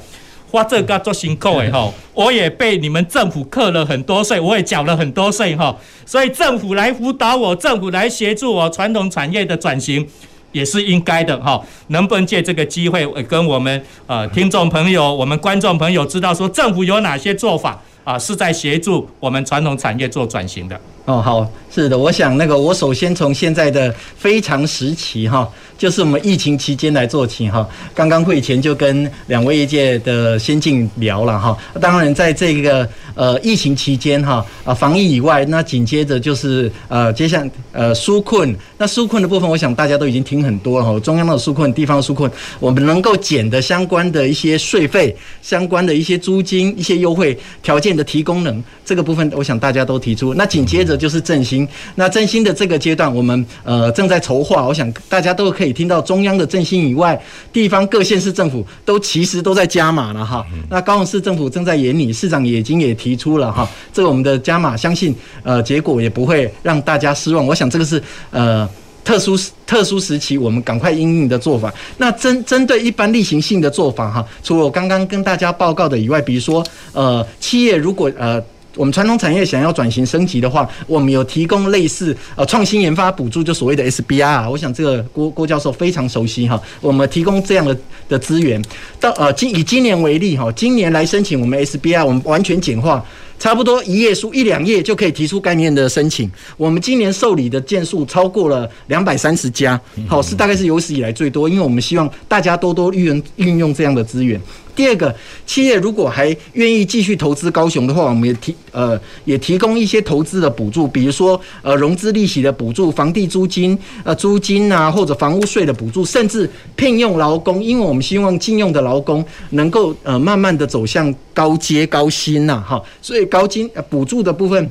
Speaker 3: 花这个做辛苦诶哈，我也被你们政府课了很多税，我也缴了很多税哈，所以政府来辅导我，政府来协助我传统产业的转型也是应该的哈。能不能借这个机会跟我们呃听众朋友、我们观众朋友知道说，政府有哪些做法啊，是在协助我们传统产业做转型的？
Speaker 6: 哦，好，是的，我想那个，我首先从现在的非常时期哈，就是我们疫情期间来做起哈。刚刚会前就跟两位业界的先进聊了哈。当然，在这个呃疫情期间哈啊防疫以外，那紧接着就是呃接下来呃纾困。那纾困的部分，我想大家都已经听很多了哈。中央的纾困，地方的纾困，我们能够减的相关的一些税费、相关的一些租金、一些优惠条件的提供能，这个部分我想大家都提出。那紧接着。就是振兴，那振兴的这个阶段，我们呃正在筹划。我想大家都可以听到中央的振兴以外，地方各县市政府都其实都在加码了哈。那高雄市政府正在研拟，市长已经也提出了哈。这个我们的加码，相信呃结果也不会让大家失望。我想这个是呃特殊特殊时期我们赶快应应的做法。那针针对一般例行性的做法哈，除了我刚刚跟大家报告的以外，比如说呃企业如果呃。我们传统产业想要转型升级的话，我们有提供类似呃创新研发补助，就所谓的 SBR。我想这个郭郭教授非常熟悉哈。我们提供这样的的资源，到呃今以今年为例哈，今年来申请我们 SBR，我们完全简化，差不多一页书一两页就可以提出概念的申请。我们今年受理的件数超过了两百三十家，好是大概是有史以来最多，因为我们希望大家多多运用运用这样的资源。第二个，企业如果还愿意继续投资高雄的话，我们也提呃也提供一些投资的补助，比如说呃融资利息的补助、房地租金呃租金啊，或者房屋税的补助，甚至聘用劳工，因为我们希望禁用的劳工能够呃慢慢的走向高阶高薪呐哈，所以高金呃补助的部分。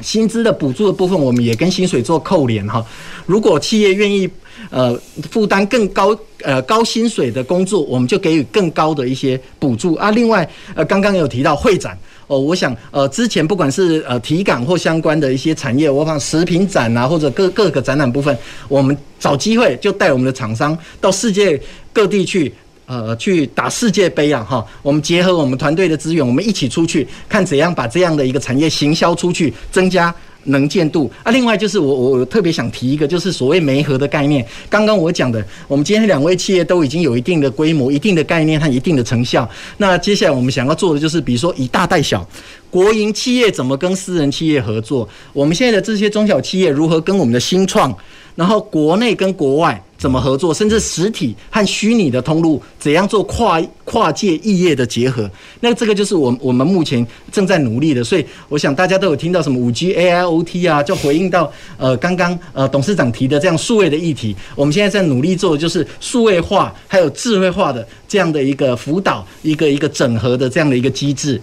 Speaker 6: 薪资的补助的部分，我们也跟薪水做扣连哈。如果企业愿意呃负担更高呃高薪水的工作，我们就给予更高的一些补助啊。另外呃刚刚有提到会展哦，我想呃之前不管是呃体感或相关的一些产业，我放食品展啊或者各各个展览部分，我们找机会就带我们的厂商到世界各地去。呃，去打世界杯啊，哈！我们结合我们团队的资源，我们一起出去看怎样把这样的一个产业行销出去，增加能见度啊。另外就是我我特别想提一个，就是所谓媒合的概念。刚刚我讲的，我们今天两位企业都已经有一定的规模、一定的概念和一定的成效。那接下来我们想要做的就是，比如说以大带小，国营企业怎么跟私人企业合作？我们现在的这些中小企业如何跟我们的新创？然后国内跟国外怎么合作，甚至实体和虚拟的通路怎样做跨跨界异业的结合？那这个就是我我们目前正在努力的。所以我想大家都有听到什么五 G、AIoT 啊，就回应到呃刚刚呃董事长提的这样数位的议题。我们现在在努力做的就是数位化还有智慧化的这样的一个辅导，一个一个整合的这样的一个机制。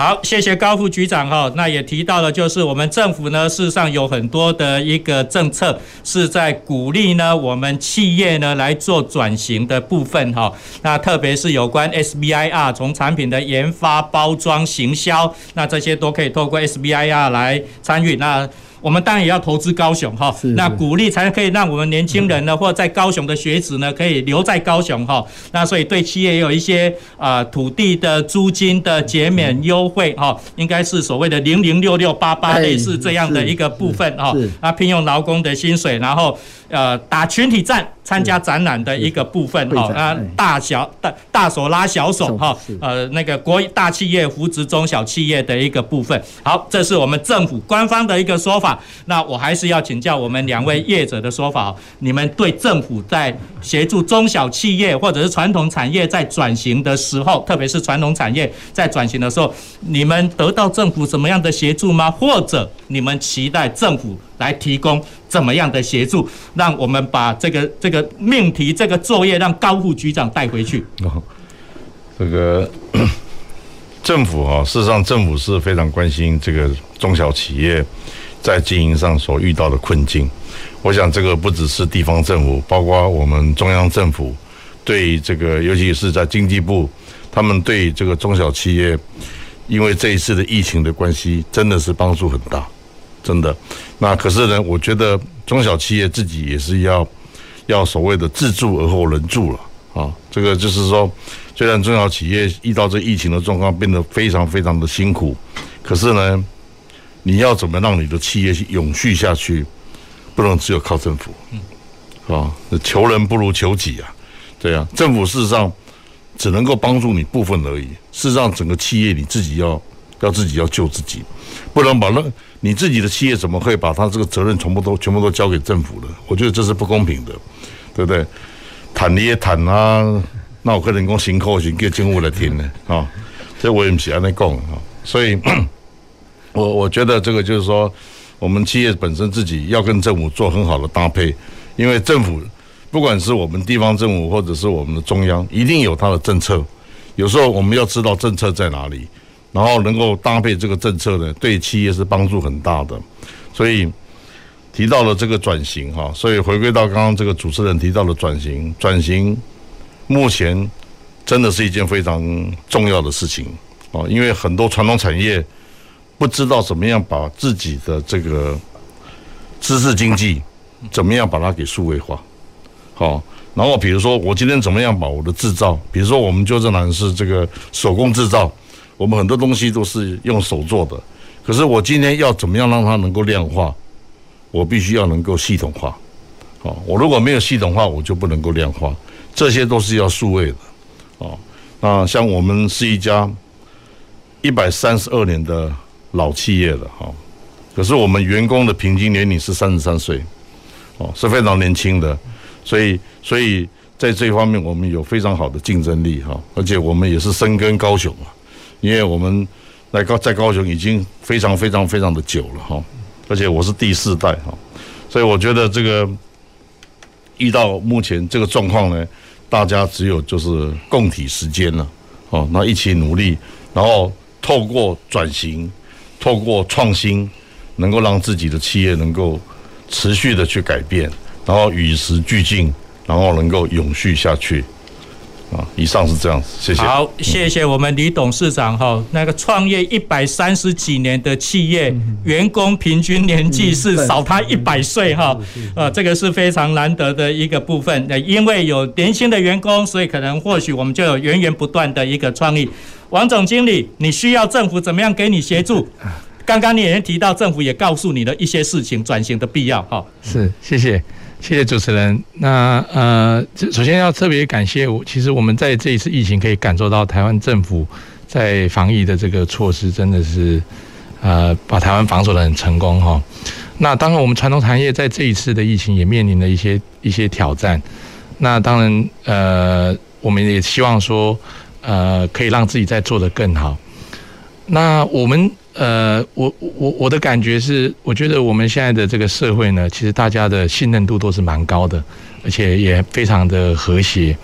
Speaker 3: 好，谢谢高副局长哈。那也提到了，就是我们政府呢，事实上有很多的一个政策是在鼓励呢，我们企业呢来做转型的部分哈。那特别是有关 SBIR 从产品的研发、包装、行销，那这些都可以透过 SBIR 来参与。那我们当然也要投资高雄哈，那鼓励才可以让我们年轻人呢，或者在高雄的学子呢，可以留在高雄哈。那所以对企业也有一些啊土地的租金的减免优惠哈，应该是所谓的零零六六八八类似这样的一个部分哈。那聘用劳工的薪水，然后呃打群体战。参加展览的一个部分哈，啊，大小大大手拉小手哈，呃，那个国大企业扶植中小企业的一个部分。好，这是我们政府官方的一个说法。那我还是要请教我们两位业者的说法，你们对政府在协助中小企业或者是传统产业在转型的时候，特别是传统产业在转型的时候，你们得到政府什么样的协助吗？或者你们期待政府来提供？怎么样的协助，让我们把这个这个命题、这个作业，让高副局长带回去。
Speaker 7: 这个 政府啊，事实上政府是非常关心这个中小企业在经营上所遇到的困境。我想这个不只是地方政府，包括我们中央政府对这个，尤其是在经济部，他们对这个中小企业，因为这一次的疫情的关系，真的是帮助很大。真的，那可是呢，我觉得中小企业自己也是要要所谓的自助而后人助了啊。这个就是说，虽然中小企业遇到这疫情的状况变得非常非常的辛苦，可是呢，你要怎么让你的企业永续下去，不能只有靠政府，嗯啊，求人不如求己啊，对啊，政府事实上只能够帮助你部分而已，事实上整个企业你自己要要自己要救自己，不能把那。你自己的企业怎么会把他这个责任全部都全部都交给政府呢？我觉得这是不公平的，对不对？谈你也谈啊，那我可能讲辛苦是叫政府来听呢啊，这我也不是安尼讲啊。所以，我我觉得这个就是说，我们企业本身自己要跟政府做很好的搭配，因为政府不管是我们地方政府或者是我们的中央，一定有他的政策，有时候我们要知道政策在哪里。然后能够搭配这个政策呢，对企业是帮助很大的。所以提到了这个转型哈，所以回归到刚刚这个主持人提到的转型，转型目前真的是一件非常重要的事情啊，因为很多传统产业不知道怎么样把自己的这个知识经济怎么样把它给数位化，好，然后比如说我今天怎么样把我的制造，比如说我们就这男是这个手工制造。我们很多东西都是用手做的，可是我今天要怎么样让它能够量化？我必须要能够系统化。哦，我如果没有系统化，我就不能够量化。这些都是要数位的。哦，那像我们是一家一百三十二年的老企业了，哈。可是我们员工的平均年龄是三十三岁，哦，是非常年轻的。所以，所以在这方面我们有非常好的竞争力哈，而且我们也是深耕高雄，因为我们来高在高雄已经非常非常非常的久了哈，而且我是第四代哈，所以我觉得这个遇到目前这个状况呢，大家只有就是共体时间了哦，那一起努力，然后透过转型，透过创新，能够让自己的企业能够持续的去改变，然后与时俱进。然后能够永续下去，啊，以上是这样子，谢谢。
Speaker 3: 好，谢谢我们李董事长哈。那个创业一百三十几年的企业，员工平均年纪是少他一百岁哈，呃，这个是非常难得的一个部分。那因为有年轻的员工，所以可能或许我们就有源源不断的一个创意。王总经理，你需要政府怎么样给你协助？刚刚你也提到政府也告诉你的一些事情，转型的必要哈。
Speaker 8: 是，谢谢。谢谢主持人。那呃，首先要特别感谢我。其实我们在这一次疫情可以感受到台湾政府在防疫的这个措施，真的是呃把台湾防守得很成功哈。那当然，我们传统产业在这一次的疫情也面临了一些一些挑战。那当然呃，我们也希望说呃可以让自己再做得更好。那我们。呃，我我我的感觉是，我觉得我们现在的这个社会呢，其实大家的信任度都是蛮高的，而且也非常的和谐。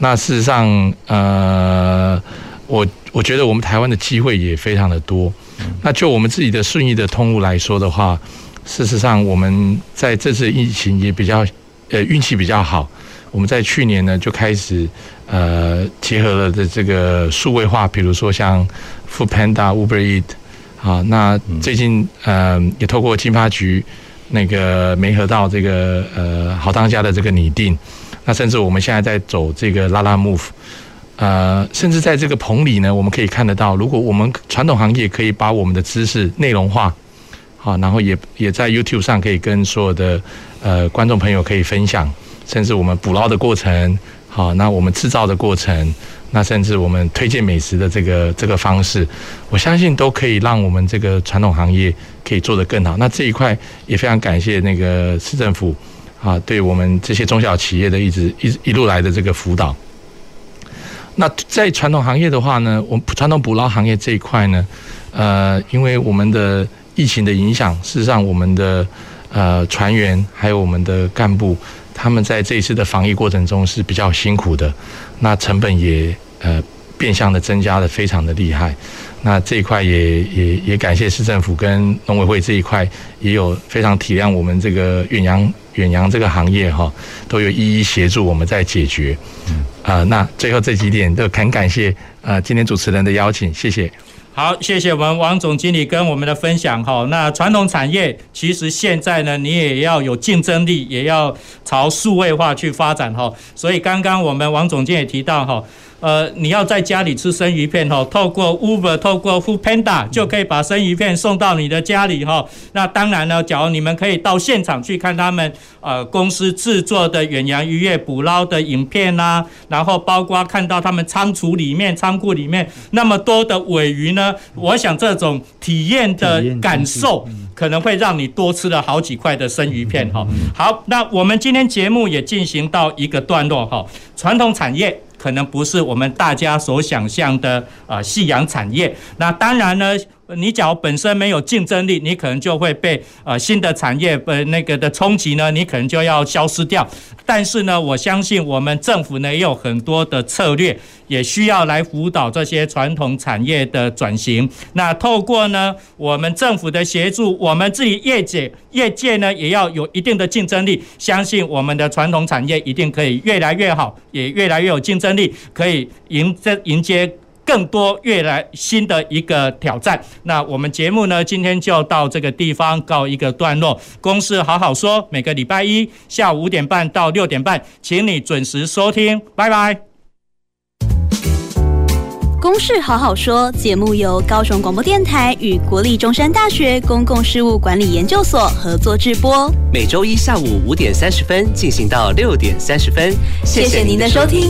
Speaker 8: 那事实上，呃，我我觉得我们台湾的机会也非常的多。那就我们自己的顺义的通路来说的话，事实上我们在这次疫情也比较呃运气比较好。我们在去年呢就开始呃结合了的这个数位化，比如说像 Foodpanda、Uber Eat。好，那最近呃也透过金发局那个媒合到这个呃好当家的这个拟定，那甚至我们现在在走这个拉拉 move，呃，甚至在这个棚里呢，我们可以看得到，如果我们传统行业可以把我们的知识内容化，好，然后也也在 YouTube 上可以跟所有的呃观众朋友可以分享，甚至我们捕捞的过程，好，那我们制造的过程。那甚至我们推荐美食的这个这个方式，我相信都可以让我们这个传统行业可以做得更好。那这一块也非常感谢那个市政府啊，对我们这些中小企业的一直一一路来的这个辅导。那在传统行业的话呢，我们传统捕捞行业这一块呢，呃，因为我们的疫情的影响，事实上我们的呃船员还有我们的干部。他们在这一次的防疫过程中是比较辛苦的，那成本也呃变相的增加的非常的厉害。那这一块也也也感谢市政府跟农委会这一块也有非常体谅我们这个远洋远洋这个行业哈，都有一一协助我们在解决。啊、呃，那最后这几点都很感谢呃今天主持人的邀请，谢谢。
Speaker 3: 好，谢谢我们王总经理跟我们的分享哈。那传统产业其实现在呢，你也要有竞争力，也要朝数位化去发展哈。所以刚刚我们王总监也提到哈。呃，你要在家里吃生鱼片哈，透过 Uber、透过 Foodpanda 就可以把生鱼片送到你的家里哈。那当然呢，假如你们可以到现场去看他们呃公司制作的远洋渔业捕捞的影片呐，然后包括看到他们仓储里面、仓库里面那么多的尾鱼呢，我想这种体验的感受可能会让你多吃了好几块的生鱼片哈。好，那我们今天节目也进行到一个段落哈，传统产业。可能不是我们大家所想象的呃夕阳产业。那当然呢。你假如本身没有竞争力，你可能就会被呃新的产业呃那个的冲击呢，你可能就要消失掉。但是呢，我相信我们政府呢也有很多的策略，也需要来辅导这些传统产业的转型。那透过呢我们政府的协助，我们自己业界业界呢也要有一定的竞争力，相信我们的传统产业一定可以越来越好，也越来越有竞争力，可以迎这迎接。更多越来新的一个挑战。那我们节目呢，今天就到这个地方告一个段落。公事好好说，每个礼拜一下午五点半到六点半，请你准时收听。拜拜。
Speaker 4: 公事好好说节目由高雄广播电台与国立中山大学公共事务管理研究所合作制播，
Speaker 5: 每周一下午五点三十分进行到六点三十分。谢谢您的收听。